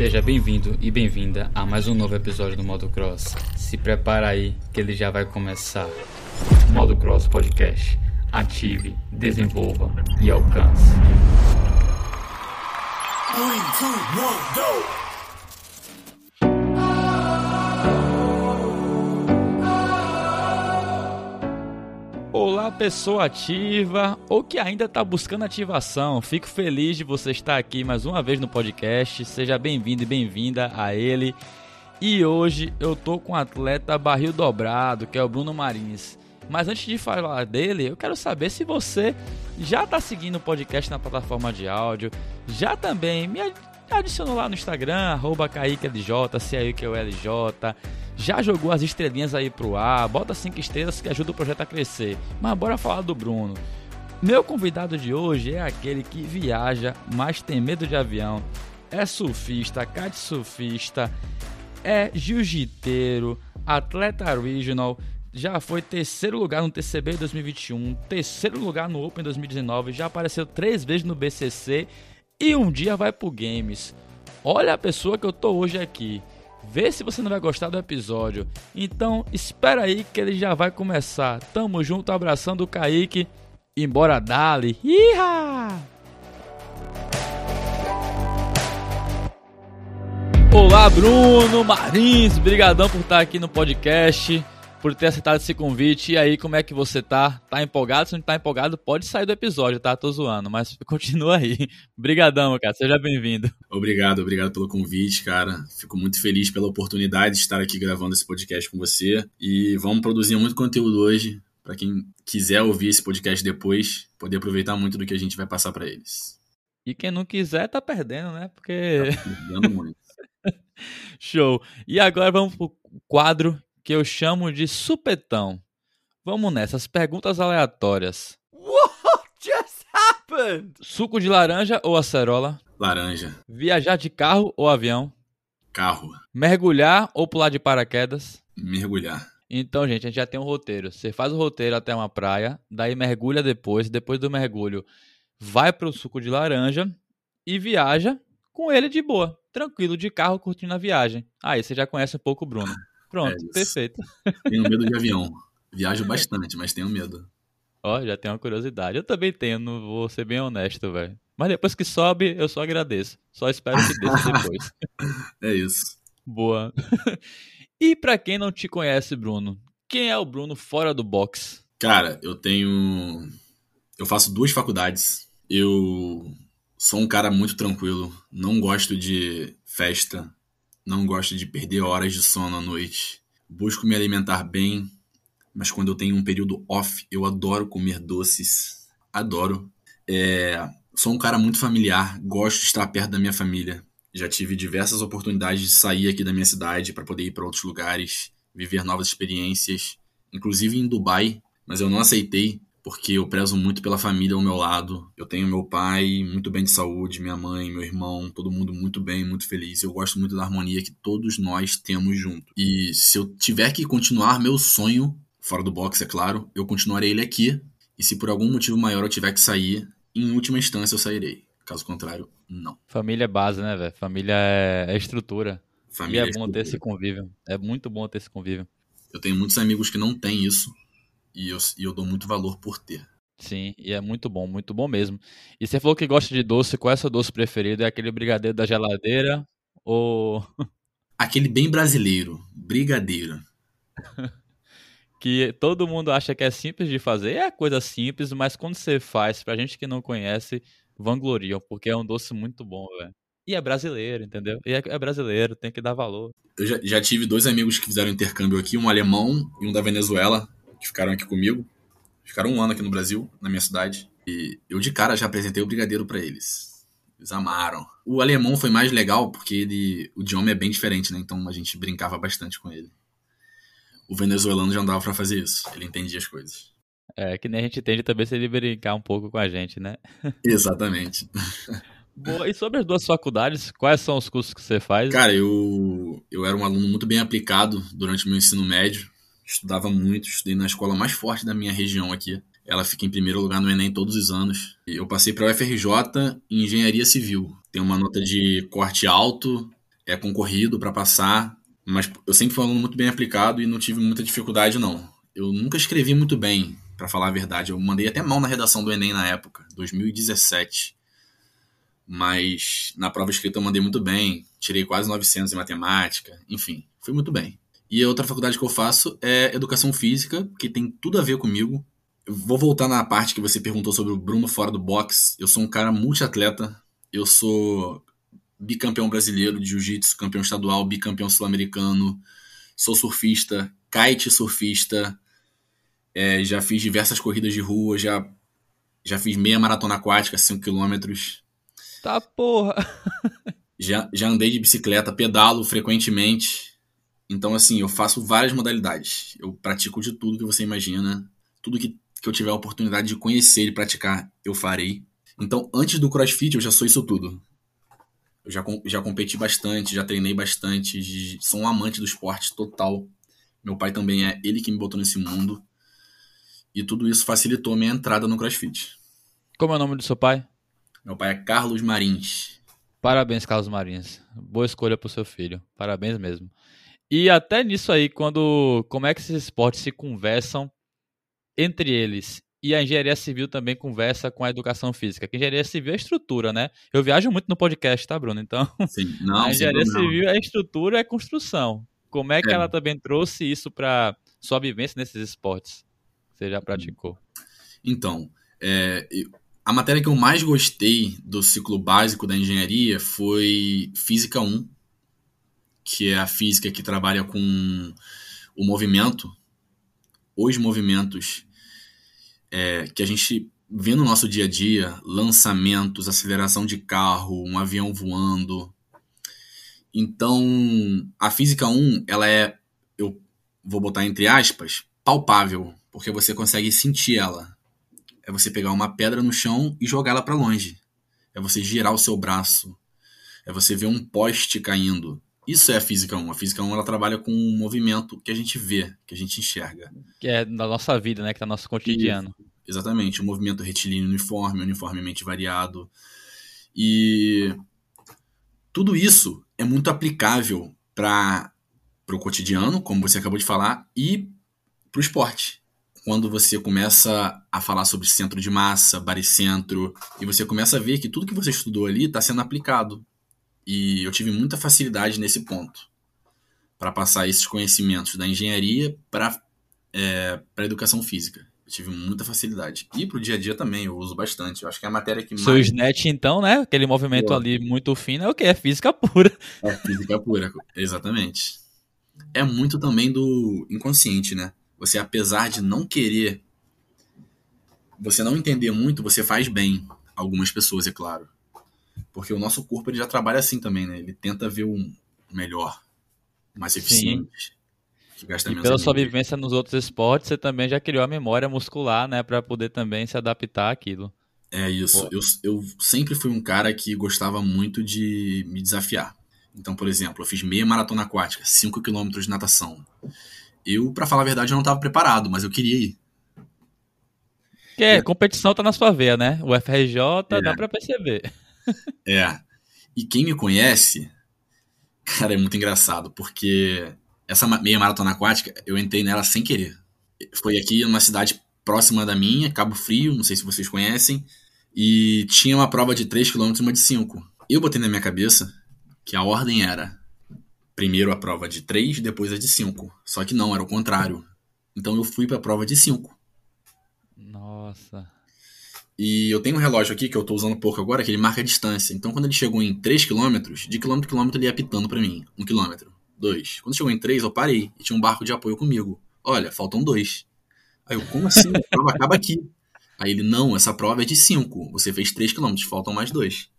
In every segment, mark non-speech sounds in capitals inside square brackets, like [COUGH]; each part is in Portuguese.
Seja bem-vindo e bem-vinda a mais um novo episódio do Modo Cross. Se prepara aí que ele já vai começar. Modo Cross Podcast. Ative, desenvolva e alcance. Three, two, one, go! Olá, pessoa ativa ou que ainda está buscando ativação. Fico feliz de você estar aqui mais uma vez no podcast. Seja bem-vindo e bem-vinda a ele. E hoje eu tô com um atleta barril dobrado, que é o Bruno Marins. Mas antes de falar dele, eu quero saber se você já está seguindo o podcast na plataforma de áudio, já também me adicionou lá no Instagram, arroba KaiqueLJ, C-A-I-Q-U-L-J, já jogou as estrelinhas aí pro ar, bota cinco estrelas que ajuda o projeto a crescer. Mas bora falar do Bruno. Meu convidado de hoje é aquele que viaja, mas tem medo de avião. É surfista, kitesurfista, é jiu-jiteiro, atleta regional, já foi terceiro lugar no TCB 2021, terceiro lugar no Open 2019, já apareceu três vezes no BCC e um dia vai pro Games. Olha a pessoa que eu tô hoje aqui. Vê se você não vai gostar do episódio. Então, espera aí que ele já vai começar. Tamo junto, abraçando o Kaique. Embora dali. Iha! Olá, Bruno Marins. Brigadão por estar aqui no podcast por ter aceitado esse convite. E aí, como é que você tá? Tá empolgado? Se não tá empolgado, pode sair do episódio, tá? Tô zoando, mas [LAUGHS] continua aí. Obrigadão, cara. Seja bem-vindo. Obrigado, obrigado pelo convite, cara. Fico muito feliz pela oportunidade de estar aqui gravando esse podcast com você. E vamos produzir muito conteúdo hoje para quem quiser ouvir esse podcast depois, poder aproveitar muito do que a gente vai passar para eles. E quem não quiser tá perdendo, né? Porque tá perdendo muito. [LAUGHS] Show. E agora vamos pro quadro que eu chamo de supetão. Vamos nessas perguntas aleatórias. What just happened? Suco de laranja ou acerola? Laranja. Viajar de carro ou avião? Carro. Mergulhar ou pular de paraquedas? Mergulhar. Então, gente, a gente já tem um roteiro. Você faz o roteiro até uma praia, daí mergulha depois, depois do mergulho vai pro suco de laranja e viaja com ele de boa, tranquilo, de carro, curtindo a viagem. Aí você já conhece um pouco o Bruno. Pronto, é perfeito. [LAUGHS] Tenho medo de avião. Viajo bastante, mas tenho medo. Ó, já tenho uma curiosidade. Eu também tenho, não vou ser bem honesto, velho. Mas depois que sobe, eu só agradeço. Só espero que desça [LAUGHS] depois. é isso. Boa. [LAUGHS] e para quem não te conhece, Bruno, quem é o Bruno fora do box? Cara, eu tenho. Eu faço duas faculdades. Eu sou um cara muito tranquilo. Não gosto de festa. Não gosto de perder horas de sono à noite. Busco me alimentar bem, mas quando eu tenho um período off, eu adoro comer doces. Adoro. É, sou um cara muito familiar, gosto de estar perto da minha família. Já tive diversas oportunidades de sair aqui da minha cidade para poder ir para outros lugares, viver novas experiências, inclusive em Dubai, mas eu não aceitei porque eu prezo muito pela família ao meu lado. Eu tenho meu pai muito bem de saúde, minha mãe, meu irmão, todo mundo muito bem, muito feliz. Eu gosto muito da harmonia que todos nós temos junto. E se eu tiver que continuar meu sonho, fora do box, é claro, eu continuarei ele aqui. E se por algum motivo maior eu tiver que sair, em última instância eu sairei. Caso contrário, não. Família é base, né, velho? Família é, é estrutura. Família e é, é bom ter esse convívio. É muito bom ter esse convívio. Eu tenho muitos amigos que não têm isso e eu, e eu dou muito valor por ter. Sim, e é muito bom, muito bom mesmo. E você falou que gosta de doce, qual é o seu doce preferido? É aquele brigadeiro da geladeira ou. [LAUGHS] Aquele bem brasileiro, brigadeiro. [LAUGHS] que todo mundo acha que é simples de fazer, é coisa simples, mas quando você faz, pra gente que não conhece, vangloriam, porque é um doce muito bom, velho. E é brasileiro, entendeu? E é, é, brasileiro, tem que dar valor. Eu já, já tive dois amigos que fizeram intercâmbio aqui, um alemão e um da Venezuela que ficaram aqui comigo. Ficaram um ano aqui no Brasil, na minha cidade. E eu de cara já apresentei o brigadeiro para eles. Eles amaram. O alemão foi mais legal porque ele, o idioma é bem diferente, né? Então a gente brincava bastante com ele. O venezuelano já andava para fazer isso. Ele entendia as coisas. É, que nem a gente entende também se ele brincar um pouco com a gente, né? [LAUGHS] [LAUGHS] Exatamente. Boa. E sobre as duas faculdades, quais são os cursos que você faz? Cara, eu, eu era um aluno muito bem aplicado durante o meu ensino médio estudava muito, estudei na escola mais forte da minha região aqui. Ela fica em primeiro lugar no Enem todos os anos. Eu passei para o UFRJ em Engenharia Civil. Tem uma nota de corte alto, é concorrido para passar, mas eu sempre fui um aluno muito bem aplicado e não tive muita dificuldade, não. Eu nunca escrevi muito bem, para falar a verdade. Eu mandei até mal na redação do Enem na época, 2017. Mas na prova escrita eu mandei muito bem, tirei quase 900 em matemática, enfim, fui muito bem. E a outra faculdade que eu faço é Educação Física, que tem tudo a ver comigo. Eu vou voltar na parte que você perguntou sobre o Bruno fora do box. Eu sou um cara multiatleta. Eu sou bicampeão brasileiro de jiu-jitsu, campeão estadual, bicampeão sul-americano. Sou surfista, kite surfista. É, já fiz diversas corridas de rua, já, já fiz meia maratona aquática, 5 quilômetros. Tá porra! já, já andei de bicicleta, pedalo frequentemente. Então, assim, eu faço várias modalidades. Eu pratico de tudo que você imagina. Tudo que, que eu tiver a oportunidade de conhecer e praticar, eu farei. Então, antes do crossfit, eu já sou isso tudo. Eu já, já competi bastante, já treinei bastante, sou um amante do esporte total. Meu pai também é, ele que me botou nesse mundo. E tudo isso facilitou a minha entrada no crossfit. Como é o nome do seu pai? Meu pai é Carlos Marins. Parabéns, Carlos Marins. Boa escolha pro seu filho. Parabéns mesmo. E até nisso aí, quando como é que esses esportes se conversam entre eles e a engenharia civil também conversa com a educação física. Que a engenharia civil é estrutura, né? Eu viajo muito no podcast, tá, Bruno? Então, [LAUGHS] Sim, não, [LAUGHS] a engenharia civil é estrutura, é construção. Como é que é. ela também trouxe isso para sua vivência nesses esportes? Você já praticou? Então, é, a matéria que eu mais gostei do ciclo básico da engenharia foi Física 1, que é a física que trabalha com o movimento, os movimentos é, que a gente vê no nosso dia a dia, lançamentos, aceleração de carro, um avião voando. Então, a física 1, ela é, eu vou botar entre aspas, palpável, porque você consegue sentir ela. É você pegar uma pedra no chão e jogá-la para longe. É você girar o seu braço. É você ver um poste caindo. Isso é a física 1. A física 1 ela trabalha com um movimento que a gente vê, que a gente enxerga. Que é da nossa vida, né? Que tá no nosso cotidiano. Isso, exatamente. O um movimento retilíneo uniforme, uniformemente variado. E tudo isso é muito aplicável para o cotidiano, como você acabou de falar, e para o esporte. Quando você começa a falar sobre centro de massa, baricentro, e você começa a ver que tudo que você estudou ali está sendo aplicado e eu tive muita facilidade nesse ponto para passar esses conhecimentos da engenharia para é, a educação física. Eu tive muita facilidade. E para o dia a dia também, eu uso bastante. Eu acho que é a matéria que mais. Seu SNET, então, né? Aquele movimento ali muito fino, é o que? É física pura. [LAUGHS] É física pura, exatamente. É muito também do inconsciente, né? Você, apesar de não querer, você não entender muito, você faz bem. Algumas pessoas, é claro. Porque o nosso corpo ele já trabalha assim também, né? Ele tenta ver o melhor, mais eficiente. Que gasta e pela sua vivência nos outros esportes, você também já criou a memória muscular, né? para poder também se adaptar àquilo. É isso. Eu, eu sempre fui um cara que gostava muito de me desafiar. Então, por exemplo, eu fiz meia maratona aquática, 5 km de natação. Eu, para falar a verdade, eu não estava preparado, mas eu queria ir. Que é, competição tá na sua veia, né? O FRJ é. dá para perceber. É. E quem me conhece, cara, é muito engraçado, porque essa meia maratona aquática, eu entrei nela sem querer. Foi aqui numa cidade próxima da minha, Cabo Frio, não sei se vocês conhecem, e tinha uma prova de 3 km e uma de 5. Eu botei na minha cabeça que a ordem era primeiro a prova de 3, depois a de 5. Só que não, era o contrário. Então eu fui para a prova de 5. Nossa. E eu tenho um relógio aqui que eu tô usando pouco agora, que ele marca a distância. Então quando ele chegou em 3 km, de quilômetro a quilômetro ele ia apitando para mim. 1 km, 2. Quando chegou em 3, eu parei e tinha um barco de apoio comigo. Olha, faltam 2. Aí eu, como assim? A prova acaba aqui. Aí ele, não, essa prova é de 5. Você fez 3 km, faltam mais 2.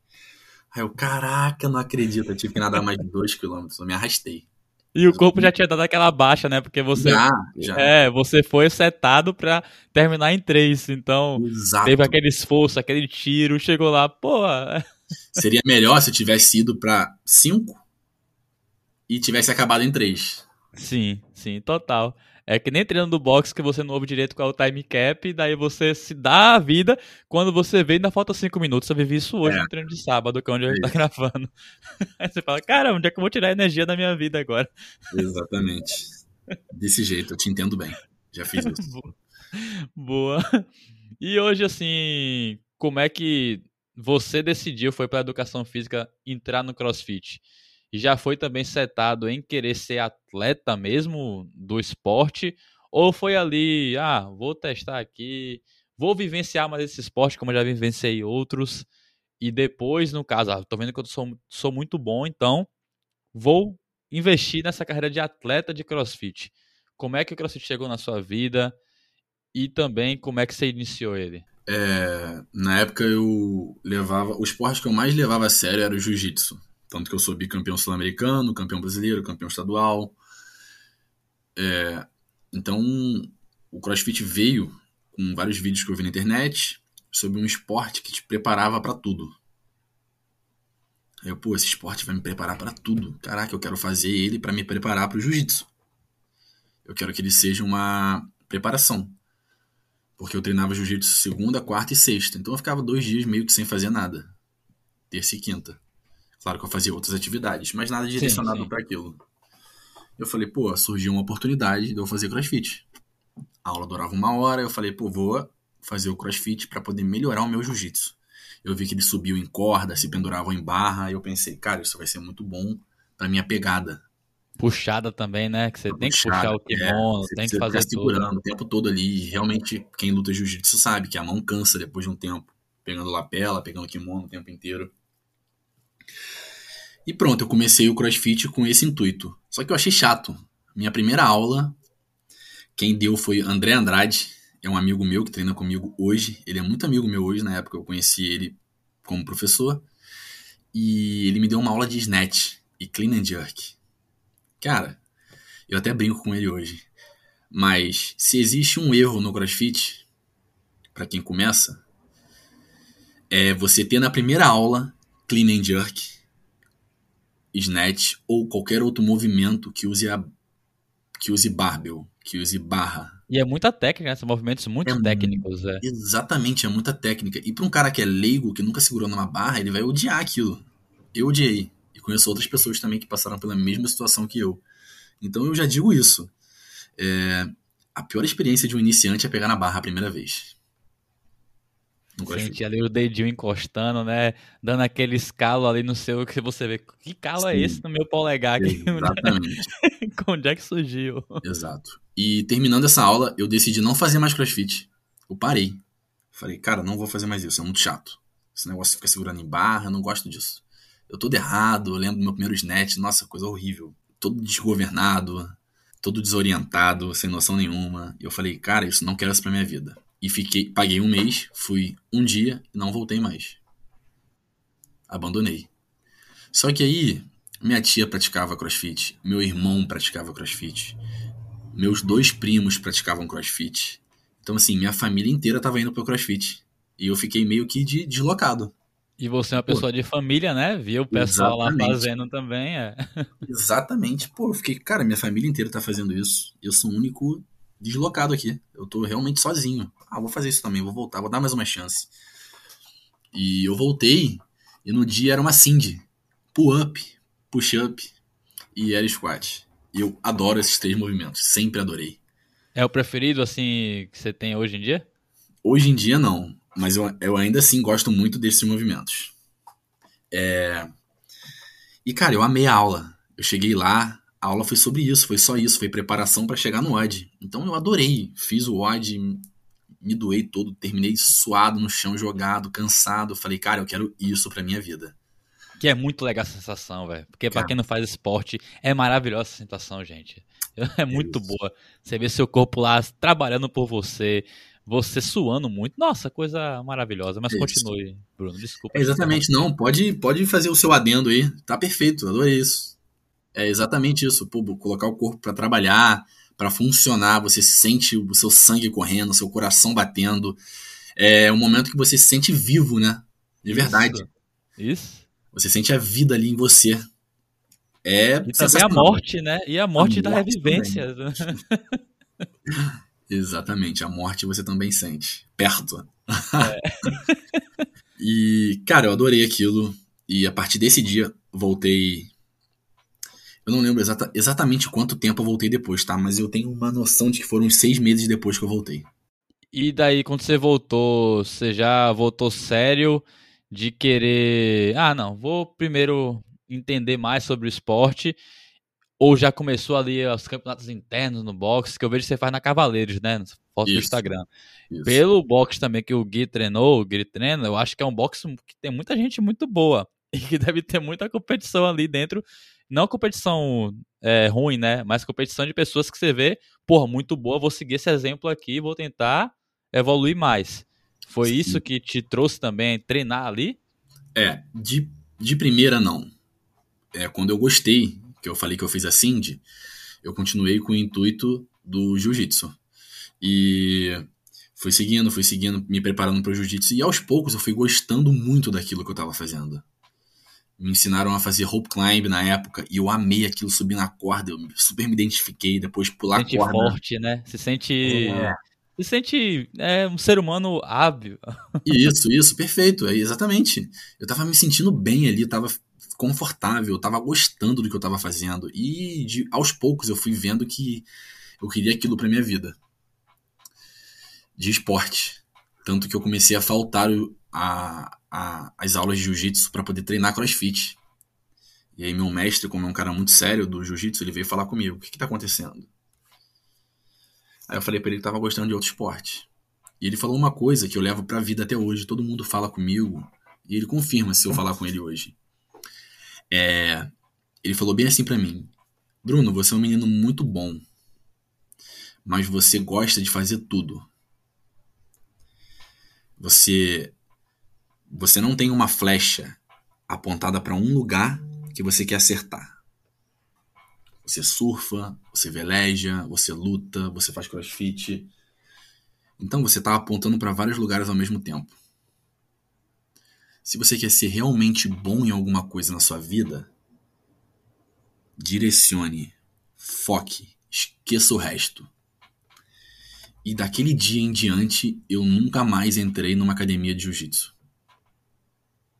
Aí eu, caraca, não acredito. Eu tive que nadar mais de 2 km. Eu me arrastei. E o corpo já tinha dado aquela baixa, né? Porque você. Já, já. É, você foi setado pra terminar em três. Então, Exato. teve aquele esforço, aquele tiro, chegou lá, pô. [LAUGHS] Seria melhor se tivesse ido pra cinco e tivesse acabado em três. Sim, sim, total. É que nem treino do boxe que você não ouve direito qual é o time cap, daí você se dá a vida, quando você vê ainda falta 5 minutos. Eu vivi isso hoje é. no treino de sábado, que é onde a gente tá gravando. [LAUGHS] Aí você fala, cara, onde é que eu vou tirar energia da minha vida agora? Exatamente. Desse jeito, eu te entendo bem. Já fiz isso. [LAUGHS] Boa. E hoje, assim, como é que você decidiu, foi para educação física, entrar no crossfit? E já foi também setado em querer ser atleta mesmo do esporte? Ou foi ali, ah, vou testar aqui, vou vivenciar mais esse esporte como eu já vivenciei outros, e depois, no caso, ah, tô vendo que eu sou, sou muito bom, então vou investir nessa carreira de atleta de crossfit. Como é que o crossfit chegou na sua vida? E também como é que você iniciou ele? É, na época eu levava. O esporte que eu mais levava a sério era o jiu-jitsu. Tanto que eu sou bicampeão sul-americano, campeão brasileiro, campeão estadual. É, então, o CrossFit veio com vários vídeos que eu vi na internet sobre um esporte que te preparava para tudo. Eu, pô, esse esporte vai me preparar para tudo. Caraca, eu quero fazer ele para me preparar para o jiu-jitsu. Eu quero que ele seja uma preparação. Porque eu treinava jiu-jitsu segunda, quarta e sexta. Então eu ficava dois dias meio que sem fazer nada. Terça e quinta. Claro que eu fazia outras atividades, mas nada direcionado para aquilo. Eu falei, pô, surgiu uma oportunidade de eu fazer crossfit. A aula durava uma hora, eu falei, pô, vou fazer o crossfit para poder melhorar o meu jiu-jitsu. Eu vi que ele subiu em corda, se pendurava em barra, e eu pensei, cara, isso vai ser muito bom para minha pegada puxada também, né? Que você tem que puxar o kimono, é, tem que fazer tudo. segurando o tempo todo ali. Realmente, quem luta jiu-jitsu sabe que a mão cansa depois de um tempo. Pegando lapela, pegando kimono o tempo inteiro. E pronto, eu comecei o crossfit com esse intuito. Só que eu achei chato. Minha primeira aula, quem deu foi André Andrade. É um amigo meu que treina comigo hoje. Ele é muito amigo meu hoje, na época eu conheci ele como professor. E ele me deu uma aula de snatch e clean and jerk. Cara, eu até brinco com ele hoje. Mas se existe um erro no CrossFit, para quem começa, é você ter na primeira aula clean and jerk, snatch ou qualquer outro movimento que use a que use barbell, que use barra. E é muita técnica, né? são movimentos muito é, técnicos. É. Exatamente, é muita técnica. E para um cara que é leigo, que nunca segurou numa barra, ele vai odiar aquilo. Eu odiei conheço outras pessoas também que passaram pela mesma situação que eu. Então eu já digo isso. É, a pior experiência de um iniciante é pegar na barra a primeira vez. Sente ali o dedinho encostando, né? Dando aquele escalo ali no seu que você vê. Que calo é Sim. é esse no meu polegar aqui? Exatamente. [LAUGHS] Onde é que surgiu? Exato. E terminando essa aula, eu decidi não fazer mais crossfit. Eu parei. Falei, cara, não vou fazer mais isso, é muito chato. Esse negócio de ficar segurando em barra, eu não gosto disso eu todo errado, eu lembro do meu primeiro snatch, nossa, coisa horrível. Todo desgovernado, todo desorientado, sem noção nenhuma. E eu falei, cara, isso não quero isso pra minha vida. E fiquei, paguei um mês, fui um dia e não voltei mais. Abandonei. Só que aí, minha tia praticava crossfit, meu irmão praticava crossfit, meus dois primos praticavam crossfit. Então, assim, minha família inteira tava indo pro crossfit. E eu fiquei meio que de, deslocado. E você é uma pessoa pô, de família, né? Viu o pessoal exatamente. lá fazendo também, é. [LAUGHS] Exatamente. Pô, eu fiquei, cara, minha família inteira tá fazendo isso. Eu sou o único deslocado aqui. Eu tô realmente sozinho. Ah, vou fazer isso também, vou voltar, vou dar mais uma chance. E eu voltei, e no dia era uma Cindy. Pull-up, push-up e air squat. E eu adoro esses três movimentos, sempre adorei. É o preferido, assim, que você tem hoje em dia? Hoje em dia, não. Mas eu, eu ainda assim gosto muito desses movimentos. É... E, cara, eu amei a aula. Eu cheguei lá, a aula foi sobre isso, foi só isso, foi preparação para chegar no odd. Então eu adorei. Fiz o odd, me doei todo, terminei suado no chão, jogado, cansado. Falei, cara, eu quero isso pra minha vida. Que é muito legal essa sensação, velho. Porque para quem não faz esporte, é maravilhosa essa sensação, gente. [LAUGHS] É muito é boa. Você vê seu corpo lá trabalhando por você, você suando muito. Nossa, coisa maravilhosa. Mas Isso. continue, Bruno. Desculpa. É exatamente, não. Pode, pode fazer o seu adendo aí. Tá perfeito, adorei isso. É exatamente isso. Pô, colocar o corpo para trabalhar, para funcionar. Você sente o seu sangue correndo, o seu coração batendo. É um momento que você se sente vivo, né? De verdade. Isso. Você sente a vida ali em você. É e também a morte, né? E a morte a da morte revivência. [LAUGHS] Exatamente, a morte você também sente. Perto. É. [LAUGHS] e, cara, eu adorei aquilo. E a partir desse dia, voltei. Eu não lembro exata, exatamente quanto tempo eu voltei depois, tá? Mas eu tenho uma noção de que foram uns seis meses depois que eu voltei. E daí, quando você voltou, você já voltou sério de querer. Ah, não, vou primeiro entender mais sobre o esporte ou já começou ali os campeonatos internos no boxe, que eu vejo que você faz na Cavaleiros, né? Foto do Instagram. Isso. Pelo boxe também que o Gui treinou, o Gui treina, eu acho que é um boxe que tem muita gente muito boa. [LAUGHS] E que deve ter muita competição ali dentro. Não competição é, ruim, né? Mas competição de pessoas que você vê, porra, muito boa, vou seguir esse exemplo aqui vou tentar evoluir mais. Foi Sim. isso que te trouxe também treinar ali? É, de, de primeira não. É, quando eu gostei que eu falei que eu fiz a Cindy, eu continuei com o intuito do jiu-jitsu. E fui seguindo, fui seguindo, me preparando para o jiu-jitsu e aos poucos eu fui gostando muito daquilo que eu estava fazendo. Me ensinaram a fazer rope climb na época e eu amei aquilo, subir na corda, eu super me identifiquei, depois pular sente corda. forte, né? Se sente é. Se sente é, um ser humano hábil. [LAUGHS] Isso, isso, perfeito, é exatamente. Eu tava me sentindo bem ali, tava confortável, eu tava gostando do que eu tava fazendo. E de, aos poucos eu fui vendo que eu queria aquilo para minha vida. De esporte. Tanto que eu comecei a faltar a, a, as aulas de jiu-jitsu para poder treinar crossfit. E aí meu mestre, como é um cara muito sério do jiu-jitsu, ele veio falar comigo, o que que tá acontecendo? Aí eu falei para ele que tava gostando de outro esporte. E ele falou uma coisa que eu levo pra vida até hoje, todo mundo fala comigo, e ele confirma se eu falar com ele hoje. É, ele falou bem assim para mim: Bruno, você é um menino muito bom, mas você gosta de fazer tudo. Você você não tem uma flecha apontada para um lugar que você quer acertar. Você surfa, você veleja, você luta, você faz crossfit. Então você está apontando para vários lugares ao mesmo tempo. Se você quer ser realmente bom em alguma coisa na sua vida, direcione, foque, esqueça o resto. E daquele dia em diante, eu nunca mais entrei numa academia de jiu-jitsu.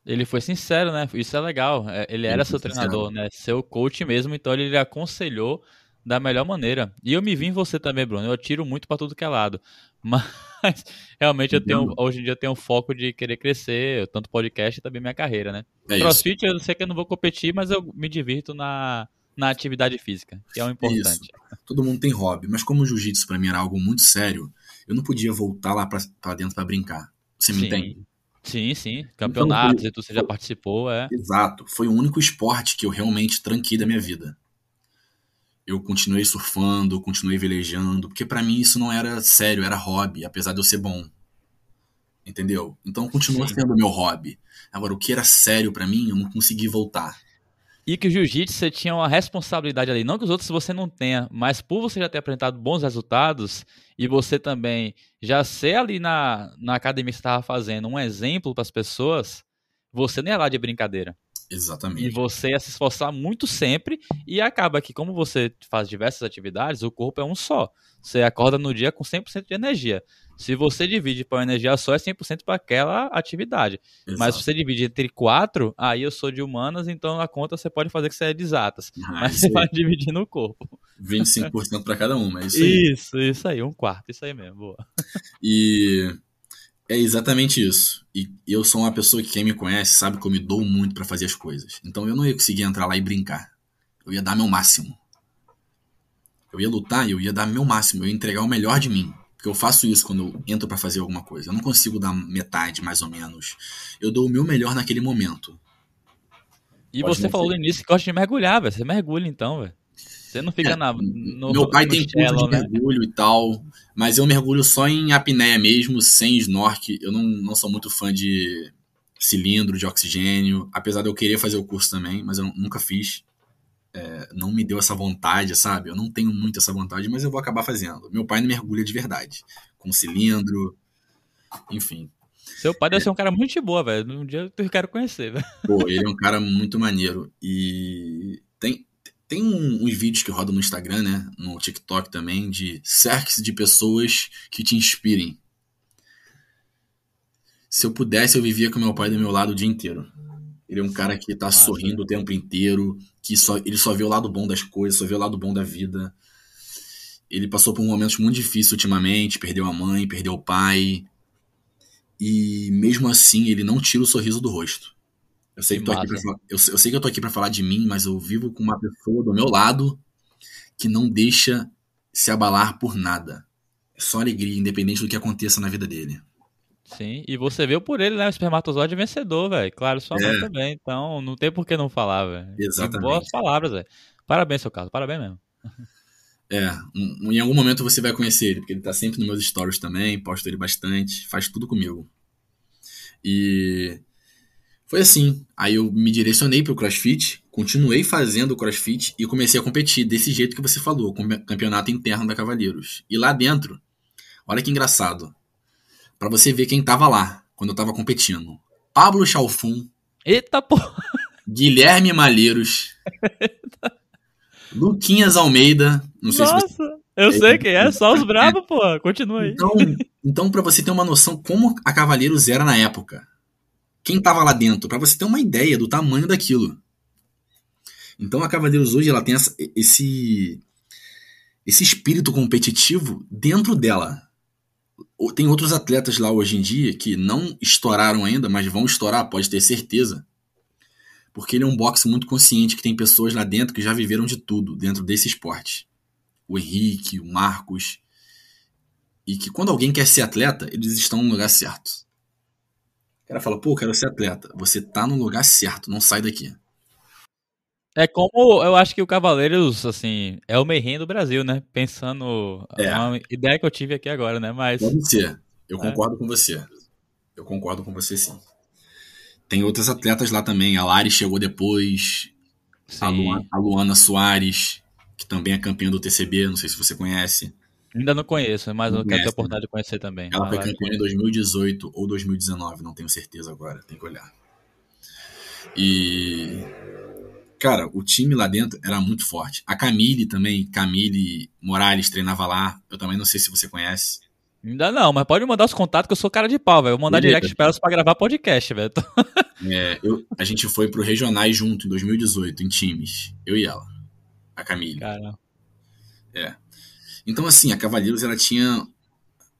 Ele foi sincero, né? Isso é legal. É, ele, ele era seu treinador, sincero. né? Seu coach mesmo, então ele aconselhou da melhor maneira. E eu me vi em você também, Bruno. Eu atiro muito para tudo que é lado. [LAUGHS] Mas realmente eu tenho, hoje em dia eu tenho um foco de querer crescer, tanto podcast e também minha carreira, né? É Crossfit eu sei que eu não vou competir, mas eu me divirto na, na atividade física, que é o importante. Isso. Todo mundo tem hobby, mas como o jiu-jitsu para mim era algo muito sério, eu não podia voltar lá para dentro para brincar. Você me sim. entende? Sim, sim. Campeonatos, então, foi, você já participou, é. Exato. Foi o único esporte que eu realmente tranquei da minha vida eu continuei surfando, continuei velejando, porque para mim isso não era sério, era hobby, apesar de eu ser bom. Entendeu? Então continua Sim. sendo meu hobby. Agora, o que era sério para mim, eu não consegui voltar. E que o jiu-jitsu você tinha uma responsabilidade ali, não que os outros você não tenha, mas por você já ter apresentado bons resultados e você também já ser ali na, na academia que você estava fazendo um exemplo para as pessoas, você nem é lá de brincadeira. Exatamente. E você ia se esforçar muito sempre e acaba que, como você faz diversas atividades, o corpo é um só. Você acorda no dia com 100% de energia. Se você divide para uma energia só, é 100% para aquela atividade. Exato. Mas se você divide entre quatro, aí eu sou de humanas, então a conta você pode fazer que você é de exatas. Ah, mas você vai dividir no corpo. 25% para cada uma, é isso aí. Isso, isso aí, um quarto, isso aí mesmo, boa. E é exatamente isso. E eu sou uma pessoa que quem me conhece sabe que eu me dou muito para fazer as coisas. Então eu não ia conseguir entrar lá e brincar. Eu ia dar meu máximo. Eu ia lutar e eu ia dar meu máximo, eu ia entregar o melhor de mim. Porque eu faço isso quando eu entro para fazer alguma coisa. Eu não consigo dar metade, mais ou menos. Eu dou o meu melhor naquele momento. E Pode você falou no início que gosta de mergulhar, velho. Você mergulha então, velho. Você não fica é, na. No, meu pai tem curso de né? mergulho e tal, mas eu mergulho só em apneia mesmo, sem snork. Eu não, não sou muito fã de cilindro de oxigênio, apesar de eu querer fazer o curso também, mas eu nunca fiz. É, não me deu essa vontade, sabe? Eu não tenho muito essa vontade, mas eu vou acabar fazendo. Meu pai não mergulha de verdade, com cilindro, enfim. Seu pai deve é. ser um cara muito boa, velho. Um dia eu quero conhecer, velho. [LAUGHS] Pô, ele é um cara muito maneiro. E tem, tem um, uns vídeos que rodam no Instagram, né? No TikTok também, de cerques de pessoas que te inspirem. Se eu pudesse, eu vivia com meu pai do meu lado o dia inteiro. Ele é um cara que tá Nossa, sorrindo o tempo inteiro, que só, ele só vê o lado bom das coisas, só vê o lado bom da vida. Ele passou por momentos muito difíceis ultimamente, perdeu a mãe, perdeu o pai. E mesmo assim, ele não tira o sorriso do rosto. Eu sei, que que pra, eu, eu sei que eu tô aqui para falar de mim, mas eu vivo com uma pessoa do meu lado que não deixa se abalar por nada. É só alegria, independente do que aconteça na vida dele. Sim, e você viu por ele, né? O espermatozoide vencedor, velho. Claro, sua mãe é. também. Então, não tem por que não falar, velho. Exatamente. Boas palavras, velho. Parabéns, seu caso. Parabéns mesmo. É, em algum momento você vai conhecer ele, porque ele tá sempre nos meus stories também, posto ele bastante, faz tudo comigo. E foi assim. Aí eu me direcionei pro CrossFit, continuei fazendo o CrossFit e comecei a competir desse jeito que você falou, com o campeonato interno da Cavalheiros. E lá dentro, olha que engraçado, para você ver quem tava lá quando eu tava competindo. Pablo Chalfun. Eita porra! Guilherme Malheiros. Luquinhas Almeida. Não sei Nossa, se você... eu sei quem é, só os bravos, pô. Continua aí. Então, então para você ter uma noção como a Cavaleiros era na época. Quem tava lá dentro, para você ter uma ideia do tamanho daquilo. Então a Cavaleiros hoje ela tem essa, esse esse espírito competitivo dentro dela. Tem outros atletas lá hoje em dia que não estouraram ainda, mas vão estourar, pode ter certeza porque ele é um boxe muito consciente que tem pessoas lá dentro que já viveram de tudo dentro desse esporte. O Henrique, o Marcos. E que quando alguém quer ser atleta, eles estão no lugar certo. O cara fala, pô, quero ser atleta. Você tá no lugar certo, não sai daqui. É como eu acho que o Cavaleiros, assim, é o Mayhem do Brasil, né? Pensando. É uma ideia que eu tive aqui agora, né? Mas. Pode ser. Eu é. concordo com você. Eu concordo com você sim. Tem outras atletas lá também. A Lari chegou depois. A Luana, a Luana, Soares, que também é campeã do TCB. Não sei se você conhece. Ainda não conheço, mas não eu quero ter a oportunidade de conhecer também. Ela foi campeã em 2018 ou 2019, não tenho certeza agora, tem que olhar. E. Cara, o time lá dentro era muito forte. A Camille também, Camille Morales treinava lá. Eu também não sei se você conhece. Ainda não, mas pode mandar os contatos que eu sou cara de pau, velho. Vou mandar Beleza. direct elas pra gravar podcast, velho. [LAUGHS] é, eu, a gente foi pro Regionais junto em 2018, em times. Eu e ela. A Camille. Cara. É. Então, assim, a Cavaleiros, ela tinha.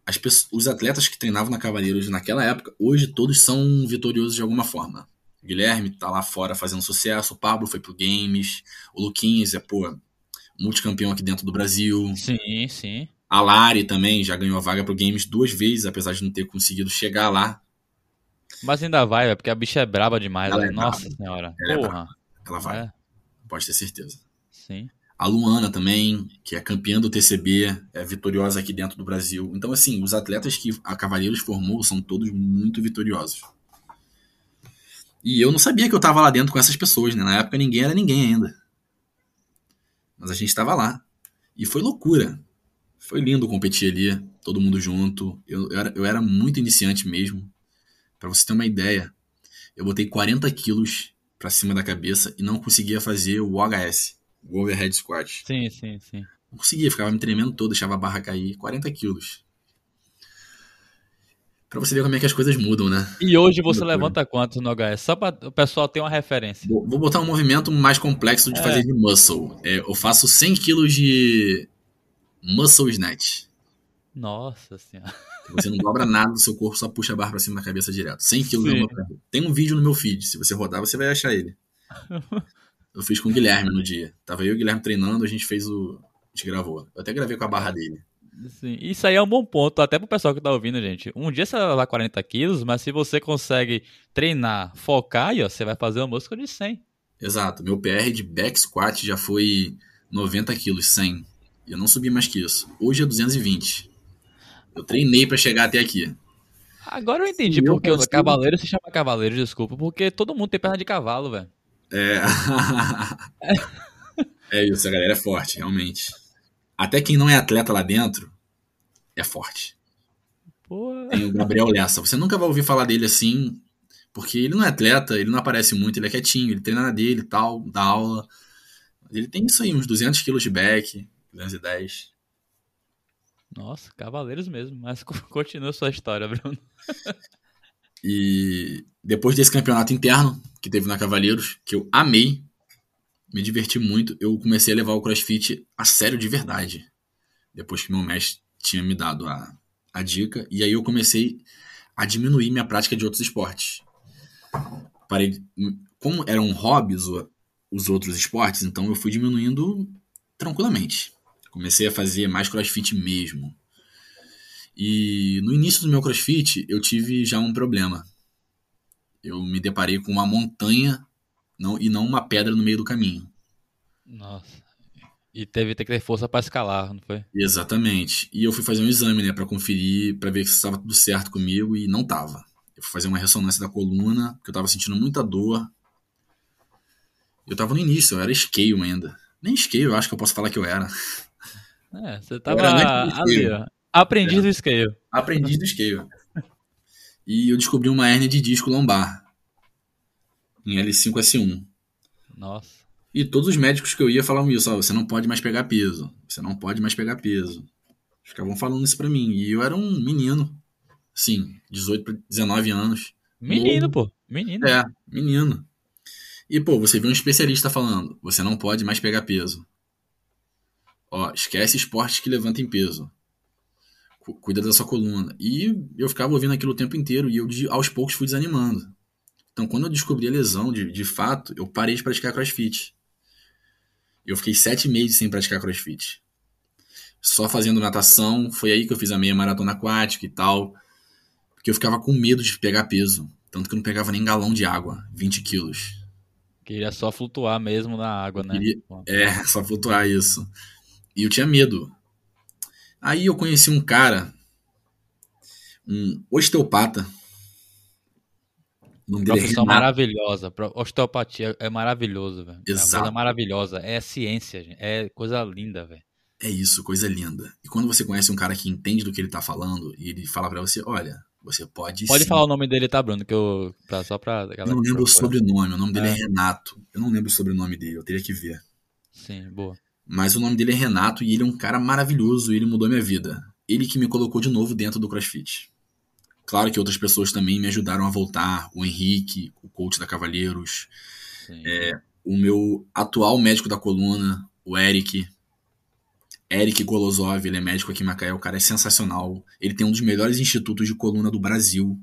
As pessoas, os atletas que treinavam na Cavaleiros naquela época, hoje todos são vitoriosos de alguma forma. Guilherme tá lá fora fazendo sucesso, o Pablo foi pro Games, o Luquinhas é, pô, multicampeão aqui dentro do Brasil. Sim, sim. A Lari também já ganhou a vaga pro Games duas vezes, apesar de não ter conseguido chegar lá. Mas ainda vai, véio, porque a bicha é braba demais. Ela é Nossa braba. senhora. Ela é Porra. É Ela vai. É. Pode ter certeza. Sim. A Luana também, que é campeã do TCB, é vitoriosa aqui dentro do Brasil. Então, assim, os atletas que a Cavaleiros formou são todos muito vitoriosos. E eu não sabia que eu tava lá dentro com essas pessoas, né? Na época ninguém era ninguém ainda. Mas a gente tava lá. E foi loucura. Foi lindo competir ali, todo mundo junto. Eu, eu, era, eu era muito iniciante mesmo. Para você ter uma ideia, eu botei 40 quilos para cima da cabeça e não conseguia fazer o OHS, o Overhead Squat. Sim, sim, sim. Não conseguia, ficava me tremendo todo, deixava a barra cair. 40 quilos. Pra você ver como é que as coisas mudam, né? E hoje você levanta quanto no HS? Só para o pessoal ter uma referência. Vou, vou botar um movimento mais complexo de é. fazer de muscle. É, eu faço 100 quilos de Muscle Snatch. Nossa senhora. Você não dobra nada do seu corpo, só puxa a barra pra cima da cabeça direto. 100 kg Tem um vídeo no meu feed. Se você rodar, você vai achar ele. [LAUGHS] Eu fiz com o Guilherme no dia. Tava eu e o Guilherme treinando, a gente fez o. A gente gravou. Eu até gravei com a barra dele. Sim, isso aí é um bom ponto, até pro pessoal que tá ouvindo, gente. Um dia você vai levar 40 quilos, mas se você consegue treinar, focar, aí, ó, você vai fazer uma músculo de 100. Exato. Meu PR de back squat já foi 90 quilos, 100. Eu não subi mais que isso. Hoje é 220. Eu treinei para chegar até aqui. Agora eu entendi porque o cavaleiro se chama cavaleiro, desculpa, porque todo mundo tem perna de cavalo, velho. É. [LAUGHS] é isso, a galera é forte, realmente. Até quem não é atleta lá dentro é forte. Porra. Tem o Gabriel Lessa. Você nunca vai ouvir falar dele assim, porque ele não é atleta, ele não aparece muito, ele é quietinho, ele treina na dele e tal, dá aula. Ele tem isso aí, uns 200 quilos de back, 210. Nossa, cavaleiros mesmo. Mas [LAUGHS] continua sua história, Bruno. e depois desse campeonato interno que teve na Cavaleiros, que eu amei, me diverti muito, eu comecei a levar o CrossFit a sério de verdade. Depois que meu mestre tinha me dado a, a dica. E aí eu comecei a diminuir minha prática de outros esportes. Parei, como eram hobbies os outros esportes, então eu fui diminuindo tranquilamente. Comecei a fazer mais crossfit mesmo. E no início do meu crossfit, eu tive já um problema. Eu me deparei com uma montanha não, e não uma pedra no meio do caminho. Nossa. E teve que ter força para escalar, não foi? Exatamente. E eu fui fazer um exame, né, para conferir, para ver se estava tudo certo comigo e não tava. Eu fui fazer uma ressonância da coluna, porque eu tava sentindo muita dor. Eu tava no início, eu era scale ainda. Nem scale, eu acho que eu posso falar que eu era. É, você tava ali, ó. Aprendiz do scale. Aprendiz do scale. E eu descobri uma hernia de disco lombar. Em L5S1. Nossa. E todos os médicos que eu ia falavam isso, ó, você não pode mais pegar peso. Você não pode mais pegar peso. Ficavam falando isso pra mim. E eu era um menino. Sim, 18 para 19 anos. Menino, pô. Menino. É, menino. E, pô, você vê um especialista falando, você não pode mais pegar peso. Ó, esquece esportes que levantem peso. Cuida da sua coluna. E eu ficava ouvindo aquilo o tempo inteiro e eu, aos poucos, fui desanimando. Então, quando eu descobri a lesão, de, de fato, eu parei de praticar crossfit. Eu fiquei sete meses sem praticar crossfit. Só fazendo natação, foi aí que eu fiz a meia maratona aquática e tal. Porque eu ficava com medo de pegar peso. Tanto que eu não pegava nem galão de água, 20 quilos. Queria só flutuar mesmo na água, né? Queria, é, [LAUGHS] só flutuar isso. E eu tinha medo. Aí eu conheci um cara, um osteopata. É Profissão é maravilhosa. Osteopatia é maravilhoso, velho. É uma coisa maravilhosa. É ciência, gente. É coisa linda, velho. É isso, coisa linda. E quando você conhece um cara que entende do que ele tá falando e ele fala para você, olha, você pode Pode sim. falar o nome dele, tá, Bruno? Que eu, pra, só pra Eu não lembro o sobrenome, o nome dele é. é Renato. Eu não lembro o sobrenome dele, eu teria que ver. Sim, boa. Mas o nome dele é Renato e ele é um cara maravilhoso e ele mudou minha vida. Ele que me colocou de novo dentro do CrossFit. Claro que outras pessoas também me ajudaram a voltar. O Henrique, o coach da Cavalheiros. É, o meu atual médico da coluna, o Eric. Eric Golosov, ele é médico aqui em Macaé, o cara é sensacional. Ele tem um dos melhores institutos de coluna do Brasil.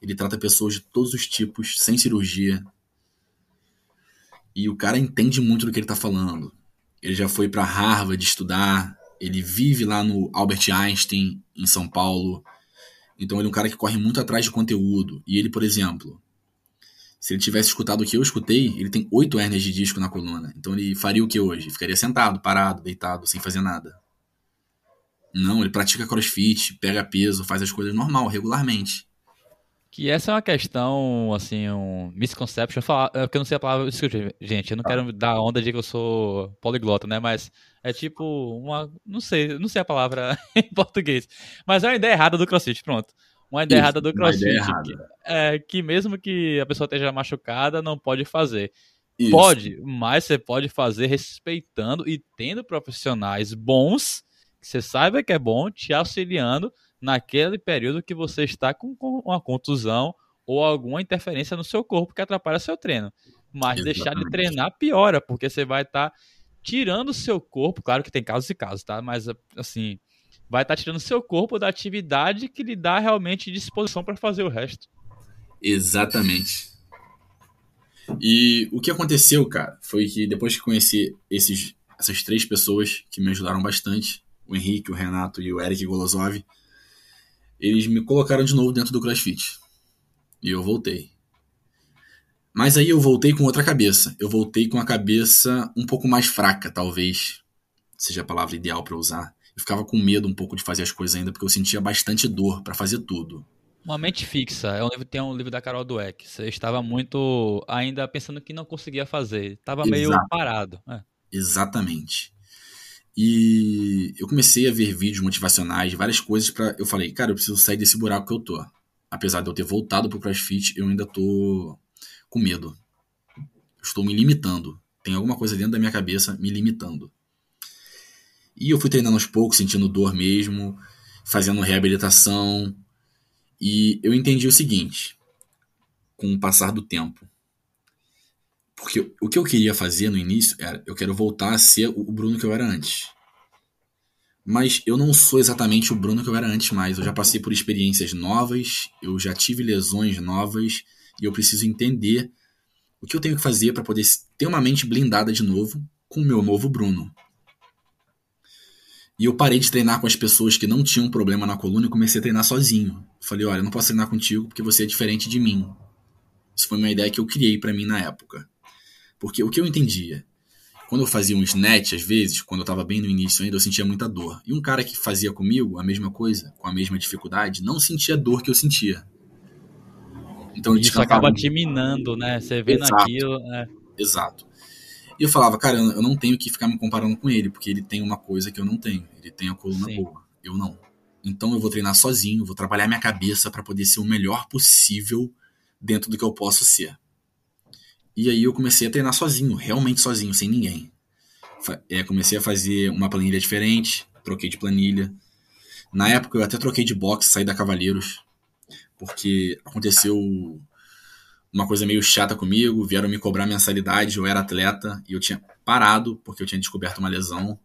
Ele trata pessoas de todos os tipos, sem cirurgia. E o cara entende muito do que ele tá falando. Ele já foi para Harvard estudar, ele vive lá no Albert Einstein, em São Paulo. Então ele é um cara que corre muito atrás de conteúdo. E ele, por exemplo, se ele tivesse escutado o que eu escutei, ele tem oito hérnias de disco na coluna. Então ele faria o que hoje? Ficaria sentado, parado, deitado, sem fazer nada. Não, ele pratica crossfit, pega peso, faz as coisas normal, regularmente. Que essa é uma questão, assim, um misconception. Falar, é porque eu não sei a palavra. Gente, eu não quero dar onda de que eu sou poliglota, né? Mas é tipo uma. Não sei, não sei a palavra [LAUGHS] em português. Mas é uma ideia errada do crossfit, pronto. Uma ideia Isso, errada do crossfit. Errada. Que, é, que mesmo que a pessoa esteja machucada, não pode fazer. Isso. Pode, mas você pode fazer respeitando e tendo profissionais bons, que você saiba que é bom, te auxiliando naquele período que você está com, uma contusão ou alguma interferência no seu corpo que atrapalha seu treino. Mas Exatamente. deixar de treinar piora, porque você vai estar tá tirando o seu corpo, claro que tem casos e casos, tá? Mas assim, vai estar tá tirando o seu corpo da atividade que lhe dá realmente disposição para fazer o resto. Exatamente. E o que aconteceu, cara, foi que depois que conheci esses, essas três pessoas que me ajudaram bastante, o Henrique, o Renato e o Eric Golosov, eles me colocaram de novo dentro do CrossFit. E eu voltei. Mas aí eu voltei com outra cabeça. Eu voltei com a cabeça um pouco mais fraca, talvez seja a palavra ideal para usar. Eu ficava com medo um pouco de fazer as coisas ainda, porque eu sentia bastante dor para fazer tudo. Uma mente fixa. É um livro, tem um livro da Carol Dweck. Você estava muito ainda pensando que não conseguia fazer. Estava meio parado. É. Exatamente. E eu comecei a ver vídeos motivacionais, várias coisas para eu falei, cara, eu preciso sair desse buraco que eu tô. Apesar de eu ter voltado pro CrossFit, eu ainda tô com medo. Estou me limitando. Tem alguma coisa dentro da minha cabeça me limitando. E eu fui treinando aos poucos, sentindo dor mesmo, fazendo reabilitação. E eu entendi o seguinte, com o passar do tempo. Porque o que eu queria fazer no início era, eu quero voltar a ser o Bruno que eu era antes. Mas eu não sou exatamente o Bruno que eu era antes mais. Eu já passei por experiências novas, eu já tive lesões novas e eu preciso entender o que eu tenho que fazer para poder ter uma mente blindada de novo com o meu novo Bruno. E eu parei de treinar com as pessoas que não tinham problema na coluna e comecei a treinar sozinho. falei, olha, eu não posso treinar contigo porque você é diferente de mim. Isso foi uma ideia que eu criei para mim na época. Porque o que eu entendia, quando eu fazia um snatch, às vezes, quando eu estava bem no início ainda, eu sentia muita dor. E um cara que fazia comigo a mesma coisa, com a mesma dificuldade, não sentia a dor que eu sentia. Então Isso acaba te minando, né? Você vê Exato. naquilo. É. Exato. E eu falava, cara, eu não tenho que ficar me comparando com ele, porque ele tem uma coisa que eu não tenho. Ele tem a coluna Sim. boa. Eu não. Então eu vou treinar sozinho, vou trabalhar minha cabeça para poder ser o melhor possível dentro do que eu posso ser. E aí eu comecei a treinar sozinho, realmente sozinho, sem ninguém. É, comecei a fazer uma planilha diferente, troquei de planilha. Na época eu até troquei de box, saí da Cavaleiros, porque aconteceu uma coisa meio chata comigo, vieram me cobrar mensalidade, eu era atleta e eu tinha parado porque eu tinha descoberto uma lesão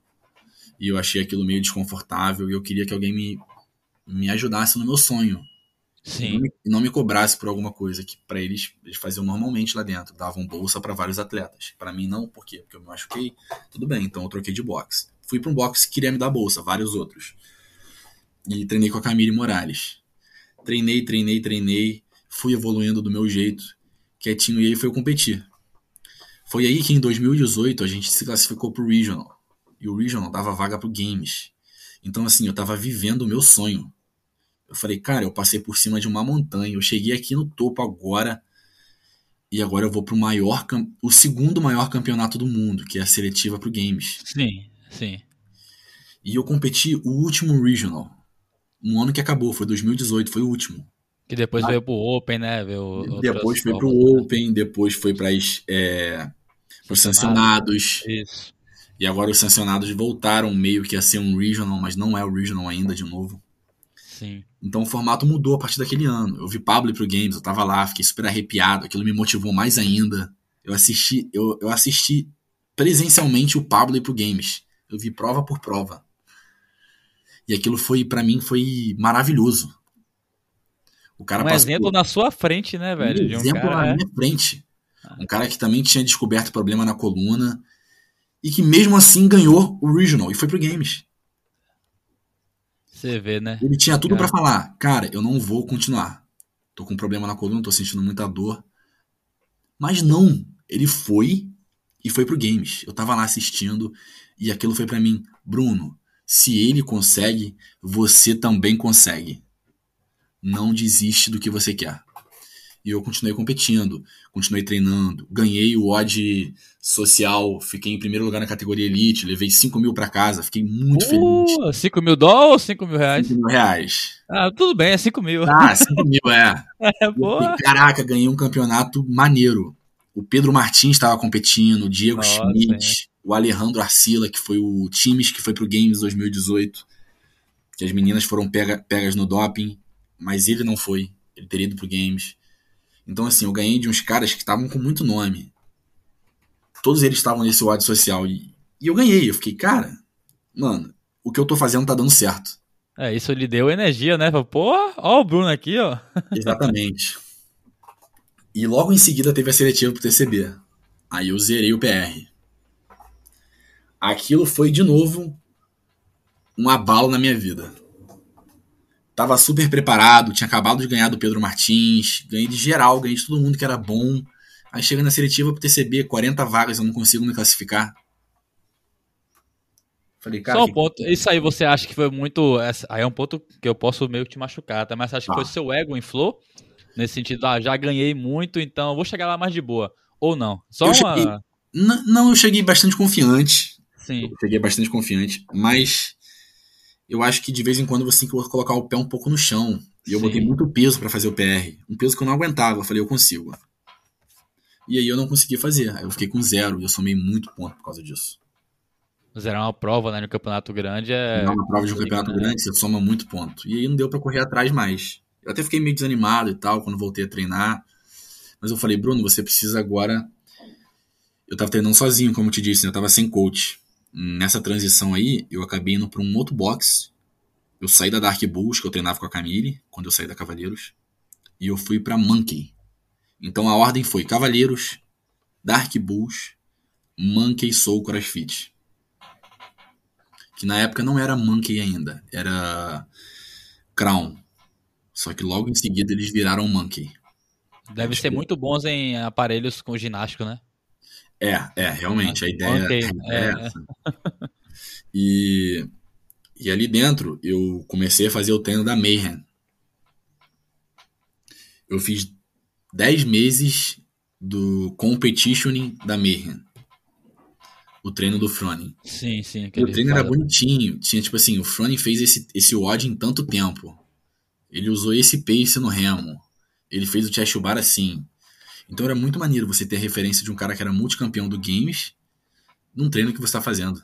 e eu achei aquilo meio desconfortável e eu queria que alguém me, me ajudasse no meu sonho. Sim. Não me, não me cobrasse por alguma coisa que para eles eles faziam normalmente lá dentro, davam bolsa para vários atletas. Para mim não, por quê? Porque eu me machuquei. Tudo bem, então eu troquei de boxe. Fui para um boxe que queria me dar bolsa, vários outros. E treinei com a Camille Morales. Treinei, treinei, treinei, fui evoluindo do meu jeito, quietinho, e aí foi eu competir. Foi aí que em 2018 a gente se classificou pro Regional. E o Regional dava vaga pro Games. Então, assim, eu tava vivendo o meu sonho. Eu falei, cara, eu passei por cima de uma montanha, eu cheguei aqui no topo agora, e agora eu vou pro maior, o segundo maior campeonato do mundo, que é a seletiva pro Games. Sim, sim. E eu competi o último Regional um ano que acabou, foi 2018, foi o último. Que depois ah, veio pro Open, né? Veio depois foi pro né? Open, depois foi para é, os sancionados. Isso. E agora os sancionados voltaram meio que a ser um regional, mas não é o regional ainda de novo. Sim. Então o formato mudou a partir daquele ano. Eu vi Pablo ir pro Games, eu tava lá, fiquei super arrepiado, aquilo me motivou mais ainda. Eu assisti, eu, eu assisti presencialmente o Pablo ir pro Games. Eu vi prova por prova. E aquilo foi, para mim, foi maravilhoso. O cara um passou... exemplo na sua frente, né, velho? Um exemplo cara... na é. minha frente. Ah. Um cara que também tinha descoberto problema na coluna e que mesmo assim ganhou o Regional e foi pro Games. Você vê, né? Ele tinha tudo para falar, cara, eu não vou continuar. Tô com problema na coluna, tô sentindo muita dor. Mas não, ele foi e foi pro Games. Eu tava lá assistindo e aquilo foi para mim, Bruno, se ele consegue, você também consegue. Não desiste do que você quer. E eu continuei competindo, continuei treinando, ganhei o odd social, fiquei em primeiro lugar na categoria Elite, levei 5 mil pra casa, fiquei muito uh, feliz. 5 mil dólares ou 5 mil reais? 5 mil reais. Ah, tudo bem, é 5 mil. Ah, 5 mil, é. [LAUGHS] é boa. caraca, ganhei um campeonato maneiro. O Pedro Martins estava competindo, o Diego Nossa, Schmidt, o Alejandro Arcila, que foi o Times que foi pro Games 2018, que as meninas foram pega, pegas no doping, mas ele não foi, ele teria ido pro Games. Então, assim, eu ganhei de uns caras que estavam com muito nome. Todos eles estavam nesse WAD social e, e eu ganhei. Eu fiquei, cara, mano, o que eu tô fazendo tá dando certo. É, isso lhe deu energia, né? Pô, ó o Bruno aqui, ó. [LAUGHS] Exatamente. E logo em seguida teve a seletiva pro TCB. Aí eu zerei o PR aquilo foi de novo um abalo na minha vida. Tava super preparado, tinha acabado de ganhar do Pedro Martins, ganhei de geral, ganhei de todo mundo que era bom. Aí chega na seletiva pro TCB, 40 vagas, eu não consigo me classificar. Falei, cara. Só um ponto. Isso aí você acha que foi muito. Aí é um ponto que eu posso meio que te machucar, tá? Mas você acha que foi ah. seu ego inflou? Nesse sentido, ah, já ganhei muito, então vou chegar lá mais de boa. Ou não? Só eu uma. Cheguei... Não, eu cheguei bastante confiante. Sim. Eu cheguei bastante confiante, mas eu acho que de vez em quando você tem que colocar o pé um pouco no chão. E eu Sim. botei muito peso para fazer o PR. Um peso que eu não aguentava. Eu falei, eu consigo. E aí eu não consegui fazer. Aí eu fiquei com zero e eu somei muito ponto por causa disso. Zerar uma prova, né, no campeonato grande é. Não, uma prova de um campeonato né? grande, você soma muito ponto. E aí não deu para correr atrás mais. Eu até fiquei meio desanimado e tal quando voltei a treinar. Mas eu falei, Bruno, você precisa agora. Eu tava treinando sozinho, como eu te disse, né? eu tava sem coach. Nessa transição aí, eu acabei indo para um outro box. Eu saí da Dark Bulls, que eu treinava com a Camille, quando eu saí da Cavaleiros, e eu fui para Monkey. Então a ordem foi Cavaleiros, Dark Bulls, Monkey Soul CrossFit. Que na época não era Monkey ainda, era Crown. Só que logo em seguida eles viraram Monkey. Deve Acho ser que... muito bons em aparelhos com ginástico, né? É, é, realmente, a ideia okay, é, é essa. E, e ali dentro eu comecei a fazer o treino da Mayhem. Eu fiz 10 meses do competitioning da Mayhem. O treino do Fronin. Sim, sim. O treino era bonitinho. Tinha, tipo assim, o Fronin fez esse, esse WOD em tanto tempo. Ele usou esse pace no remo. Ele fez o chest bar assim. Então era muito maneiro você ter a referência de um cara que era multicampeão do games num treino que você está fazendo.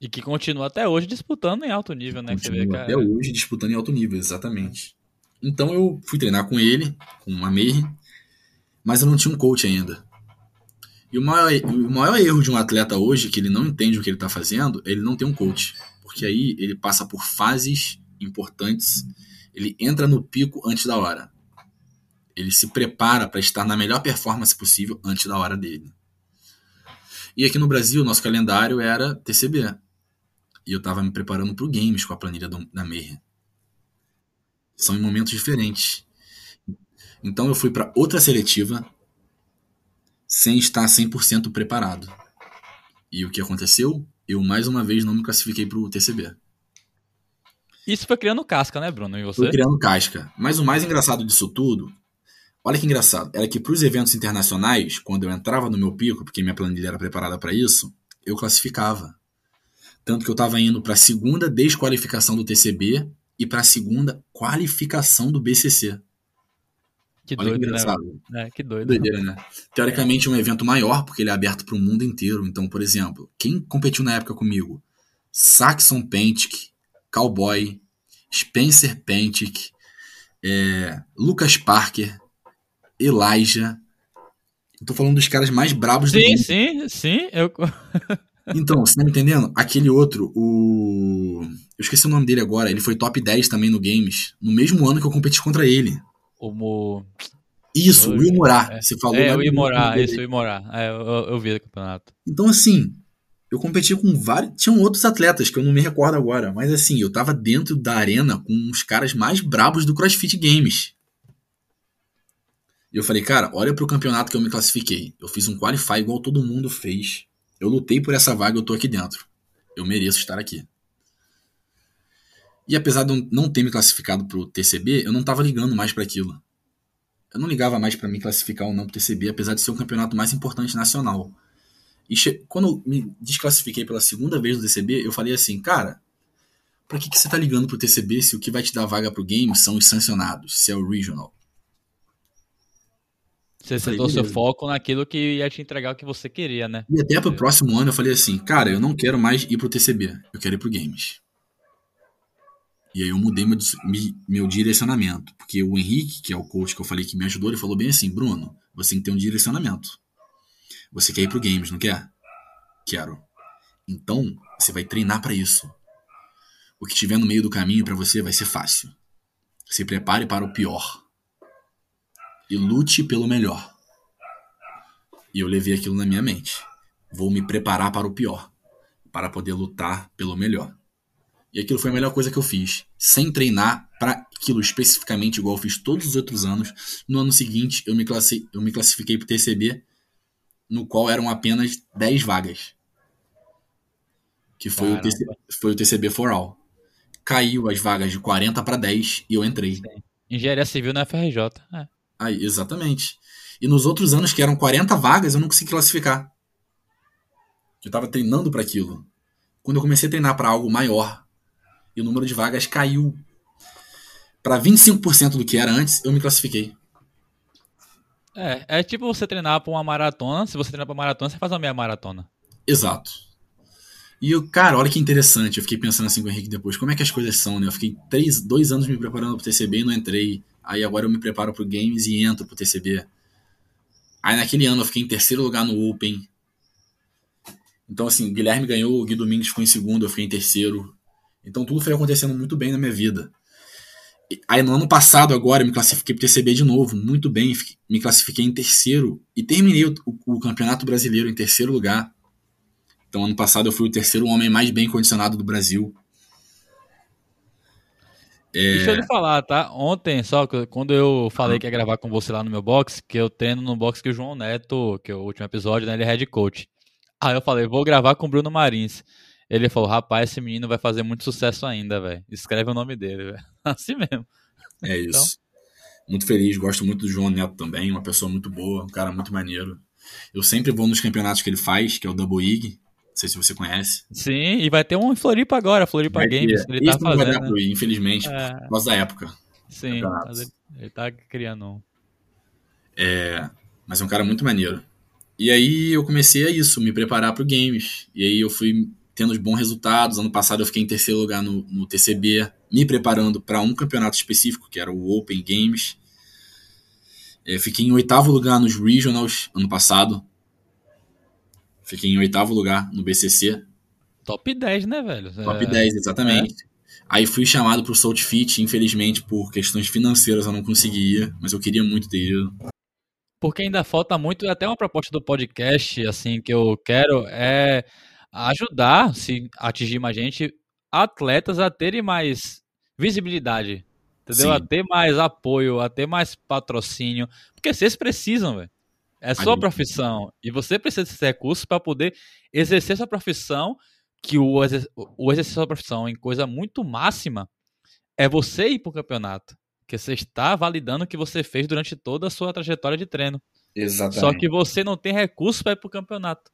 E que continua até hoje disputando em alto nível, né? Continua vê, até hoje disputando em alto nível, exatamente. Então eu fui treinar com ele, com uma Meir, mas eu não tinha um coach ainda. E o maior, o maior erro de um atleta hoje, que ele não entende o que ele está fazendo, é ele não tem um coach. Porque aí ele passa por fases importantes, ele entra no pico antes da hora. Ele se prepara para estar na melhor performance possível antes da hora dele. E aqui no Brasil, nosso calendário era TCB. E eu estava me preparando para o Games com a planilha da Meir. São em momentos diferentes. Então eu fui para outra seletiva sem estar 100% preparado. E o que aconteceu? Eu mais uma vez não me classifiquei para o TCB. Isso foi criando casca, né, Bruno? E você? Foi criando casca. Mas o mais engraçado disso tudo Olha que engraçado. Era que para os eventos internacionais, quando eu entrava no meu pico, porque minha planilha era preparada para isso, eu classificava. Tanto que eu estava indo para a segunda desqualificação do TCB e para a segunda qualificação do BCC. Que Olha doido, que né, engraçado. Né? É, que doido. Doideira, né? Teoricamente é um evento maior, porque ele é aberto para o mundo inteiro. Então, por exemplo, quem competiu na época comigo? Saxon Pentic, Cowboy, Spencer Pentic, é, Lucas Parker, Elijah. Eu tô falando dos caras mais brabos sim, do mundo. Sim, sim, sim. Eu... [LAUGHS] então, você tá me entendendo? Aquele outro, o. Eu esqueci o nome dele agora. Ele foi top 10 também no Games. No mesmo ano que eu competi contra ele. O Mo... Isso, o Will Morar. É. Você falou. É, o Will Morar, isso, o Will Morar. É, eu, eu vi o campeonato. Então, assim, eu competi com vários. Tinham outros atletas que eu não me recordo agora, mas assim, eu tava dentro da arena com os caras mais brabos do CrossFit Games. E eu falei, cara, olha pro campeonato que eu me classifiquei. Eu fiz um qualify igual todo mundo fez. Eu lutei por essa vaga, eu tô aqui dentro. Eu mereço estar aqui. E apesar de eu não ter me classificado pro TCB, eu não tava ligando mais para aquilo. Eu não ligava mais para me classificar ou não pro TCB, apesar de ser o campeonato mais importante nacional. E quando eu me desclassifiquei pela segunda vez do TCB, eu falei assim, cara, pra que, que você tá ligando pro TCB se o que vai te dar vaga pro game são os sancionados, se é o regional? Você sentou seu foco naquilo que ia te entregar o que você queria, né? E até pro próximo ano eu falei assim, cara, eu não quero mais ir pro TCB, eu quero ir pro Games. E aí eu mudei meu, meu direcionamento, porque o Henrique, que é o coach que eu falei que me ajudou, ele falou bem assim, Bruno, você tem que ter um direcionamento. Você quer ir pro Games, não quer? Quero. Então, você vai treinar para isso. O que tiver no meio do caminho para você vai ser fácil. Se prepare para o pior e lute pelo melhor. E eu levei aquilo na minha mente. Vou me preparar para o pior, para poder lutar pelo melhor. E aquilo foi a melhor coisa que eu fiz. Sem treinar para aquilo especificamente, igual eu fiz todos os outros anos. No ano seguinte, eu me, classi eu me classifiquei para o TCB, no qual eram apenas 10 vagas. Que foi o, TC, foi o TCB for All. Caiu as vagas de 40 para 10 e eu entrei. Sim. Engenharia Civil na FRJ. É. Aí, exatamente. E nos outros anos, que eram 40 vagas, eu não consegui classificar. Eu estava treinando para aquilo. Quando eu comecei a treinar para algo maior e o número de vagas caiu para 25% do que era antes, eu me classifiquei. É, é tipo você treinar pra uma maratona. Se você treinar pra maratona, você faz uma meia maratona. Exato. E eu, cara, olha que interessante. Eu fiquei pensando assim com o Henrique depois. Como é que as coisas são, né? Eu fiquei três, dois anos me preparando pro TCB e não entrei. Aí agora eu me preparo pro Games e entro pro TCB. Aí naquele ano eu fiquei em terceiro lugar no Open. Então, assim, o Guilherme ganhou, o Gui Domingues ficou em segundo, eu fiquei em terceiro. Então tudo foi acontecendo muito bem na minha vida. Aí no ano passado, agora, eu me classifiquei pro TCB de novo, muito bem. Me classifiquei em terceiro e terminei o, o, o Campeonato Brasileiro em terceiro lugar. Então, ano passado, eu fui o terceiro homem mais bem condicionado do Brasil. É... Deixa eu lhe falar, tá? Ontem, só quando eu falei que ia gravar com você lá no meu box, que eu treino no box que o João Neto, que é o último episódio, né? Ele é head coach. Aí eu falei, vou gravar com o Bruno Marins. Ele falou, rapaz, esse menino vai fazer muito sucesso ainda, velho. Escreve o nome dele, velho. [LAUGHS] Assim mesmo. É isso. Então... Muito feliz, gosto muito do João Neto também, uma pessoa muito boa, um cara muito maneiro. Eu sempre vou nos campeonatos que ele faz, que é o Double Ig. Não sei se você conhece. Sim, e vai ter um em Floripa agora, Floripa vai Games. Ele tá fazendo. Vai dar pro ir, infelizmente, é... por causa da época. Sim, mas ele, ele tá criando um. É, mas é um cara muito maneiro. E aí eu comecei a isso, me preparar pro games. E aí eu fui tendo bons resultados. Ano passado eu fiquei em terceiro lugar no, no TCB, me preparando para um campeonato específico, que era o Open Games. É, fiquei em oitavo lugar nos Regionals ano passado. Fiquei em oitavo lugar no BCC. Top 10, né, velho? Top é... 10, exatamente. É. Aí fui chamado pro Salt Fit, infelizmente por questões financeiras eu não conseguia, mas eu queria muito ter ido. Porque ainda falta muito, até uma proposta do podcast, assim, que eu quero é ajudar, se atingir mais gente, atletas a terem mais visibilidade, entendeu? Sim. A ter mais apoio, a ter mais patrocínio, porque vocês precisam, velho. É sua profissão e você precisa desses recursos para poder exercer sua profissão, que o, exer o exercer sua profissão em coisa muito máxima é você ir para o campeonato, que você está validando o que você fez durante toda a sua trajetória de treino. Exatamente. Só que você não tem recurso para ir para o campeonato.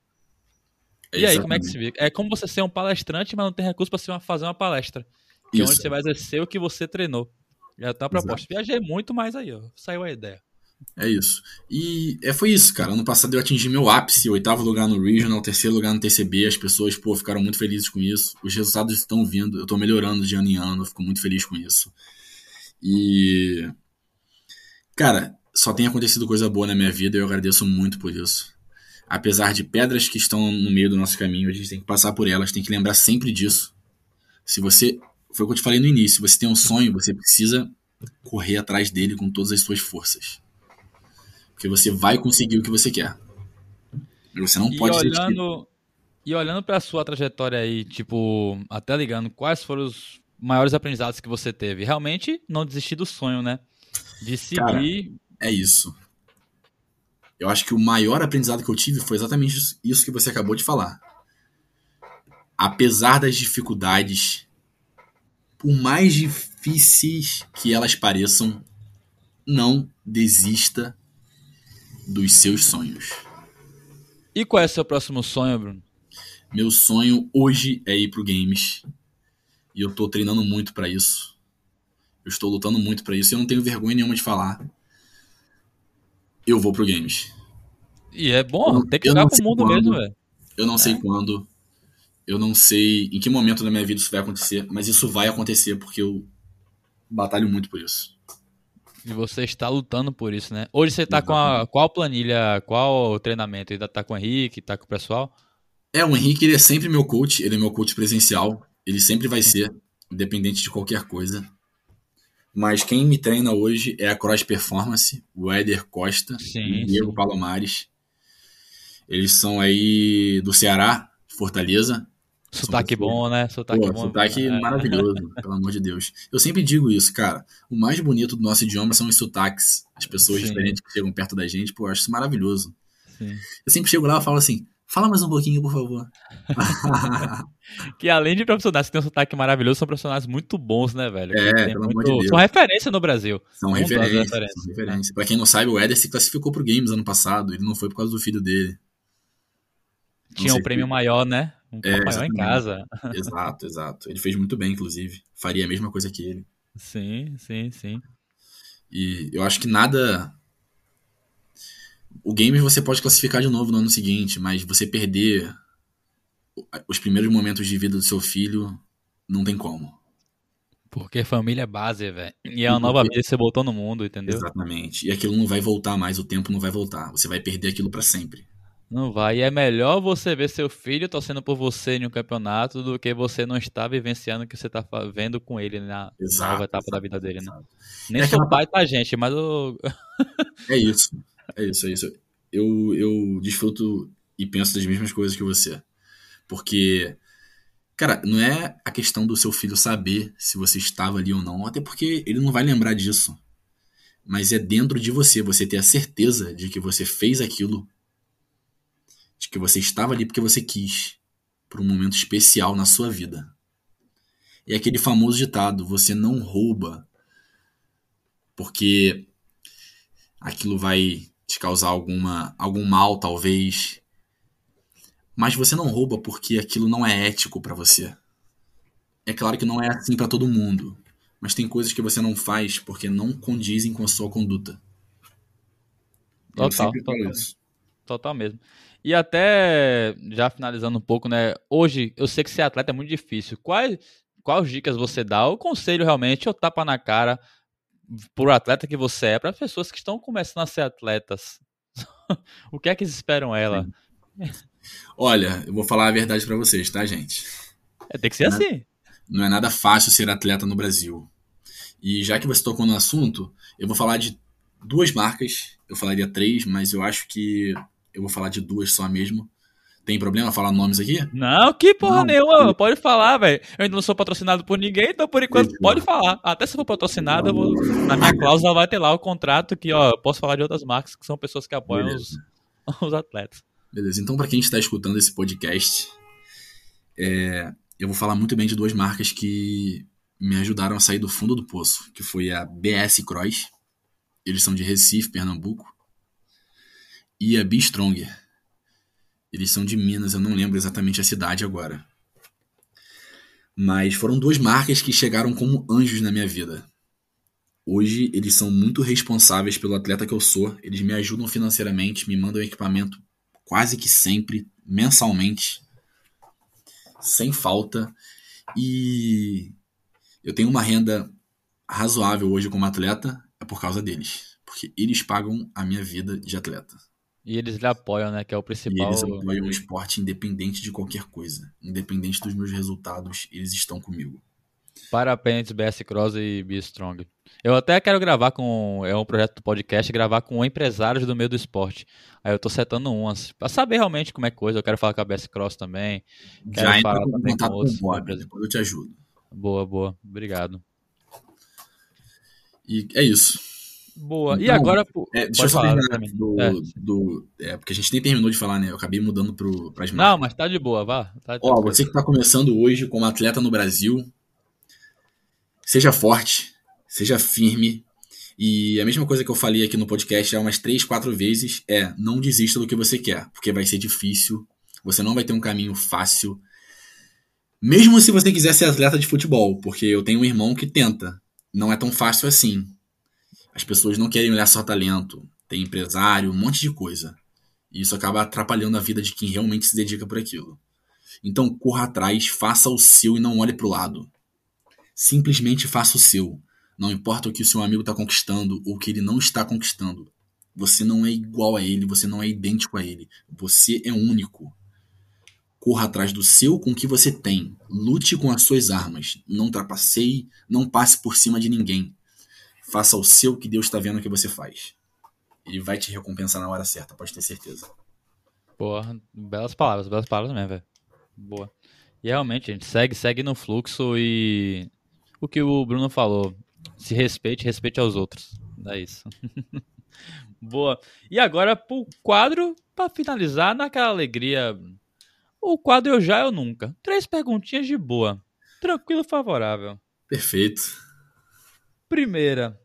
E aí, como é que se vê? É como você ser um palestrante, mas não tem recurso para fazer uma palestra. Que é onde você vai exercer o que você treinou. Já tá a proposta. Exato. Viajei muito, mas aí, ó, saiu a ideia. É isso. E é, foi isso, cara. Ano passado eu atingi meu ápice, oitavo lugar no Regional, terceiro lugar no TCB. As pessoas, pô, ficaram muito felizes com isso. Os resultados estão vindo. Eu tô melhorando de ano em ano. Fico muito feliz com isso. E. Cara, só tem acontecido coisa boa na minha vida e eu agradeço muito por isso apesar de pedras que estão no meio do nosso caminho, a gente tem que passar por elas, tem que lembrar sempre disso. Se você, foi o que eu te falei no início, se você tem um sonho, você precisa correr atrás dele com todas as suas forças. Porque você vai conseguir o que você quer. Você não e pode olhando, E olhando para a sua trajetória aí, tipo, até ligando, quais foram os maiores aprendizados que você teve? Realmente não desistir do sonho, né? De seguir. Cara, é isso. Eu acho que o maior aprendizado que eu tive foi exatamente isso que você acabou de falar. Apesar das dificuldades, por mais difíceis que elas pareçam, não desista dos seus sonhos. E qual é o seu próximo sonho, Bruno? Meu sonho hoje é ir pro games. E eu tô treinando muito para isso. Eu estou lutando muito para isso e eu não tenho vergonha nenhuma de falar eu vou pro games. E é bom, tem que jogar com o mundo quando, mesmo, velho. Eu não é. sei quando, eu não sei em que momento da minha vida isso vai acontecer, mas isso vai acontecer porque eu batalho muito por isso. E você está lutando por isso, né? Hoje você está com a qual planilha, qual treinamento? Ainda está com o Henrique, está com o pessoal? É, o Henrique ele é sempre meu coach, ele é meu coach presencial, ele sempre vai ser, independente de qualquer coisa. Mas quem me treina hoje é a Cross Performance, o Éder Costa sim, e o Diego sim. Palomares. Eles são aí do Ceará, Fortaleza. Sotaque bom, né? Sotaque Pô, bom. Sotaque é. maravilhoso, [LAUGHS] pelo amor de Deus. Eu sempre digo isso, cara. O mais bonito do nosso idioma são os sotaques. As pessoas sim. diferentes que chegam perto da gente, pô, eu acho isso maravilhoso. Sim. Eu sempre chego lá e falo assim: fala mais um pouquinho, por favor. [LAUGHS] que além de profissionais que têm um sotaque maravilhoso, são profissionais muito bons, né, velho? É, pelo muito... amor de Deus. São referência no Brasil. São referências. São referência. Pra quem não sabe, o Éder se classificou pro Games ano passado. Ele não foi por causa do filho dele. Tinha um prêmio que... maior, né? Um é, maior em casa. Exato, exato. Ele fez muito bem, inclusive. Faria a mesma coisa que ele. Sim, sim, sim. E eu acho que nada O game você pode classificar de novo no ano seguinte, mas você perder os primeiros momentos de vida do seu filho, não tem como. Porque família é base, velho. E é uma nova vida que você botou no mundo, entendeu? Exatamente. E aquilo não vai voltar mais, o tempo não vai voltar. Você vai perder aquilo para sempre. Não vai. E é melhor você ver seu filho torcendo por você em um campeonato do que você não estar vivenciando o que você tá vendo com ele na exato, nova etapa exato, da vida dele, né? Nem é seu aquela... pai tá, gente, mas o. [LAUGHS] é isso. É isso, é isso. Eu, eu desfruto e penso das mesmas coisas que você. Porque, cara, não é a questão do seu filho saber se você estava ali ou não, até porque ele não vai lembrar disso. Mas é dentro de você, você ter a certeza de que você fez aquilo de que você estava ali porque você quis, por um momento especial na sua vida. É aquele famoso ditado: você não rouba porque aquilo vai te causar alguma, algum mal, talvez. Mas você não rouba porque aquilo não é ético para você. É claro que não é assim para todo mundo, mas tem coisas que você não faz porque não condizem com a sua conduta. Total, total. Total mesmo. E até, já finalizando um pouco, né? Hoje, eu sei que ser atleta é muito difícil. Quais, quais dicas você dá? O conselho realmente, ou tapa na cara pro atleta que você é, para as pessoas que estão começando a ser atletas? [LAUGHS] o que é que eles esperam ela? Olha, eu vou falar a verdade para vocês, tá, gente? É, tem que ser não é assim. não é nada fácil ser atleta no Brasil. E já que você tocou no assunto, eu vou falar de duas marcas. Eu falaria três, mas eu acho que eu vou falar de duas só mesmo. Tem problema falar nomes aqui? Não, que porra não, nenhuma. Pode falar, velho. Eu ainda não sou patrocinado por ninguém, então por enquanto pode falar. Até se for patrocinado, vou... na minha [LAUGHS] cláusula vai ter lá o contrato que, ó, eu posso falar de outras marcas que são pessoas que apoiam os, [LAUGHS] os atletas. Beleza, então para quem está escutando esse podcast, é, eu vou falar muito bem de duas marcas que me ajudaram a sair do fundo do poço, que foi a BS Cross, eles são de Recife, Pernambuco, e a Be Stronger. Eles são de Minas, eu não lembro exatamente a cidade agora. Mas foram duas marcas que chegaram como anjos na minha vida. Hoje eles são muito responsáveis pelo atleta que eu sou, eles me ajudam financeiramente, me mandam equipamento quase que sempre, mensalmente, sem falta. E eu tenho uma renda razoável hoje como atleta, é por causa deles. Porque eles pagam a minha vida de atleta. E eles lhe apoiam, né? Que é o principal. E eles apoiam o esporte independente de qualquer coisa. Independente dos meus resultados, eles estão comigo. Parabéns, BS Cross e Be Strong. Eu até quero gravar com. É um projeto do podcast, gravar com empresários do meio do esporte. Aí eu tô setando umas. Pra saber realmente como é coisa. Eu quero falar com a BS Cross também. Quero Já falar também com outros. Com depois eu te ajudo. Boa, boa. Obrigado. E é isso. Boa. Então, e agora. É, deixa eu falar do, é. do. É, porque a gente nem terminou de falar, né? Eu acabei mudando pro, pras Não, mas tá de boa, vá. Tá Ó, você que tá começando hoje como atleta no Brasil, seja forte, seja firme. E a mesma coisa que eu falei aqui no podcast há umas três, quatro vezes é não desista do que você quer, porque vai ser difícil, você não vai ter um caminho fácil. Mesmo se você quiser ser atleta de futebol, porque eu tenho um irmão que tenta. Não é tão fácil assim. As pessoas não querem olhar só talento, tem empresário, um monte de coisa. E isso acaba atrapalhando a vida de quem realmente se dedica por aquilo. Então corra atrás, faça o seu e não olhe para o lado. Simplesmente faça o seu. Não importa o que o seu amigo está conquistando ou o que ele não está conquistando. Você não é igual a ele, você não é idêntico a ele. Você é único. Corra atrás do seu com o que você tem. Lute com as suas armas. Não trapaceie, não passe por cima de ninguém. Faça o seu que Deus está vendo que você faz. Ele vai te recompensar na hora certa, pode ter certeza. Porra, belas palavras, belas palavras mesmo, velho. Boa. E realmente, a gente segue, segue no fluxo e o que o Bruno falou, se respeite, respeite aos outros. É isso. [LAUGHS] Boa. E agora pro quadro, para finalizar, naquela alegria. O quadro Eu Já Eu Nunca. Três perguntinhas de boa. Tranquilo, favorável. Perfeito. Primeira,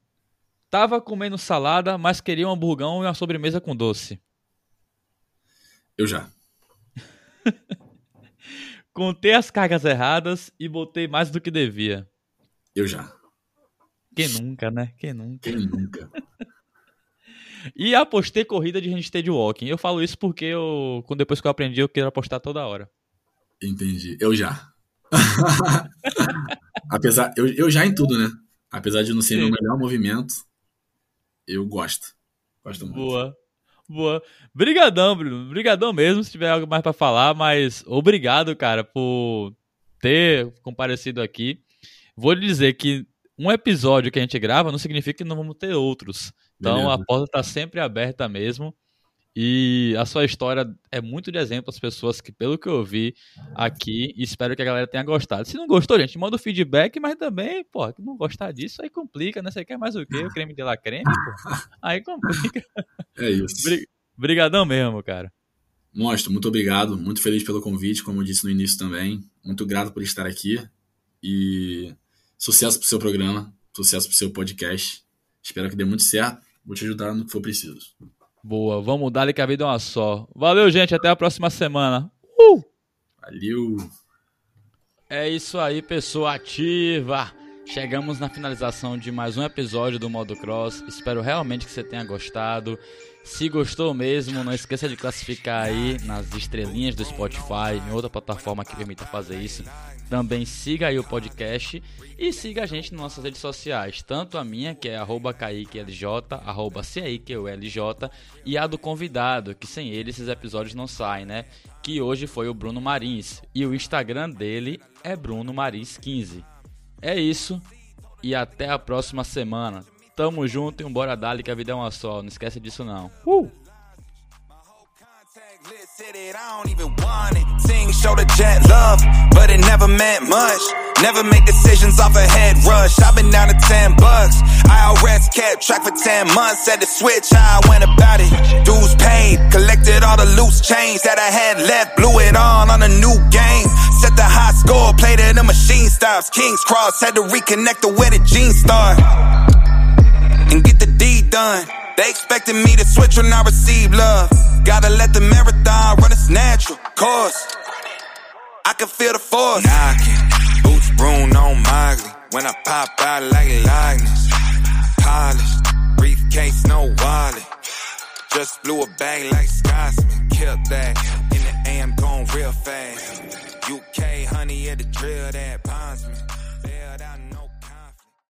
tava comendo salada, mas queria um hamburgão e uma sobremesa com doce. Eu já. [LAUGHS] Contei as cargas erradas e botei mais do que devia. Eu já. Quem nunca, né? Quem nunca? Quem nunca? [LAUGHS] E apostei corrida de handstand walking. Eu falo isso porque eu, quando depois que eu aprendi, eu quero apostar toda hora. Entendi. Eu já. [LAUGHS] Apesar, eu, eu já em tudo, né? Apesar de não ser Sim. meu melhor movimento, eu gosto. Gosto muito. Boa. Boa. Brigadão, Bruno. Brigadão mesmo, se tiver algo mais para falar, mas obrigado, cara, por ter comparecido aqui. Vou lhe dizer que um episódio que a gente grava não significa que não vamos ter outros. Então Beleza. a porta está sempre aberta mesmo. E a sua história é muito de exemplo às pessoas que, pelo que eu vi aqui, espero que a galera tenha gostado. Se não gostou, gente, manda o feedback, mas também, pô, não gostar disso, aí complica, né? Você quer mais o quê? O creme de la creme, pô? Aí complica. [LAUGHS] É isso. Brigadão mesmo, cara. Mostro, muito obrigado. Muito feliz pelo convite, como eu disse no início também. Muito grato por estar aqui. E sucesso pro seu programa, sucesso pro seu podcast. Espero que dê muito certo. Vou te ajudar no que for preciso. Boa, vamos dar que a vida é uma só. Valeu, gente. Até a próxima semana. Uh! Valeu. É isso aí, pessoa ativa. Chegamos na finalização de mais um episódio do Modo Cross. Espero realmente que você tenha gostado. Se gostou mesmo, não esqueça de classificar aí nas estrelinhas do Spotify, em outra plataforma que permita fazer isso. Também siga aí o podcast e siga a gente nas nossas redes sociais, tanto a minha, que é arroba KaiqueLJ, arroba e a do convidado, que sem ele esses episódios não saem, né? Que hoje foi o Bruno Marins. E o Instagram dele é Bruno Marins 15. É isso, e até a próxima semana. Tamo junto e um bora dali que a vida é uma só. Não esquece disso não. Uh! I don't even want it. Sing, show the jet love, but it never meant much. Never make decisions off a head rush. I've been down to 10 bucks. IRS kept track for 10 months. Had to switch how I went about it. Dues paid, collected all the loose change that I had left. Blew it on on a new game. Set the high score, played it in machine stops. King's Cross had to reconnect the way the jeans start. And get the deed done. They expected me to switch when I receive love. Gotta let the marathon run its natural course. I can feel the force. Knocking, boots Bruno on Mogley. When I pop out like lightning, Polished, briefcase, no wallet. Just blew a bag like Scotsman. Killed that. In the AM, going real fast. UK, honey, at the drill that ponds me.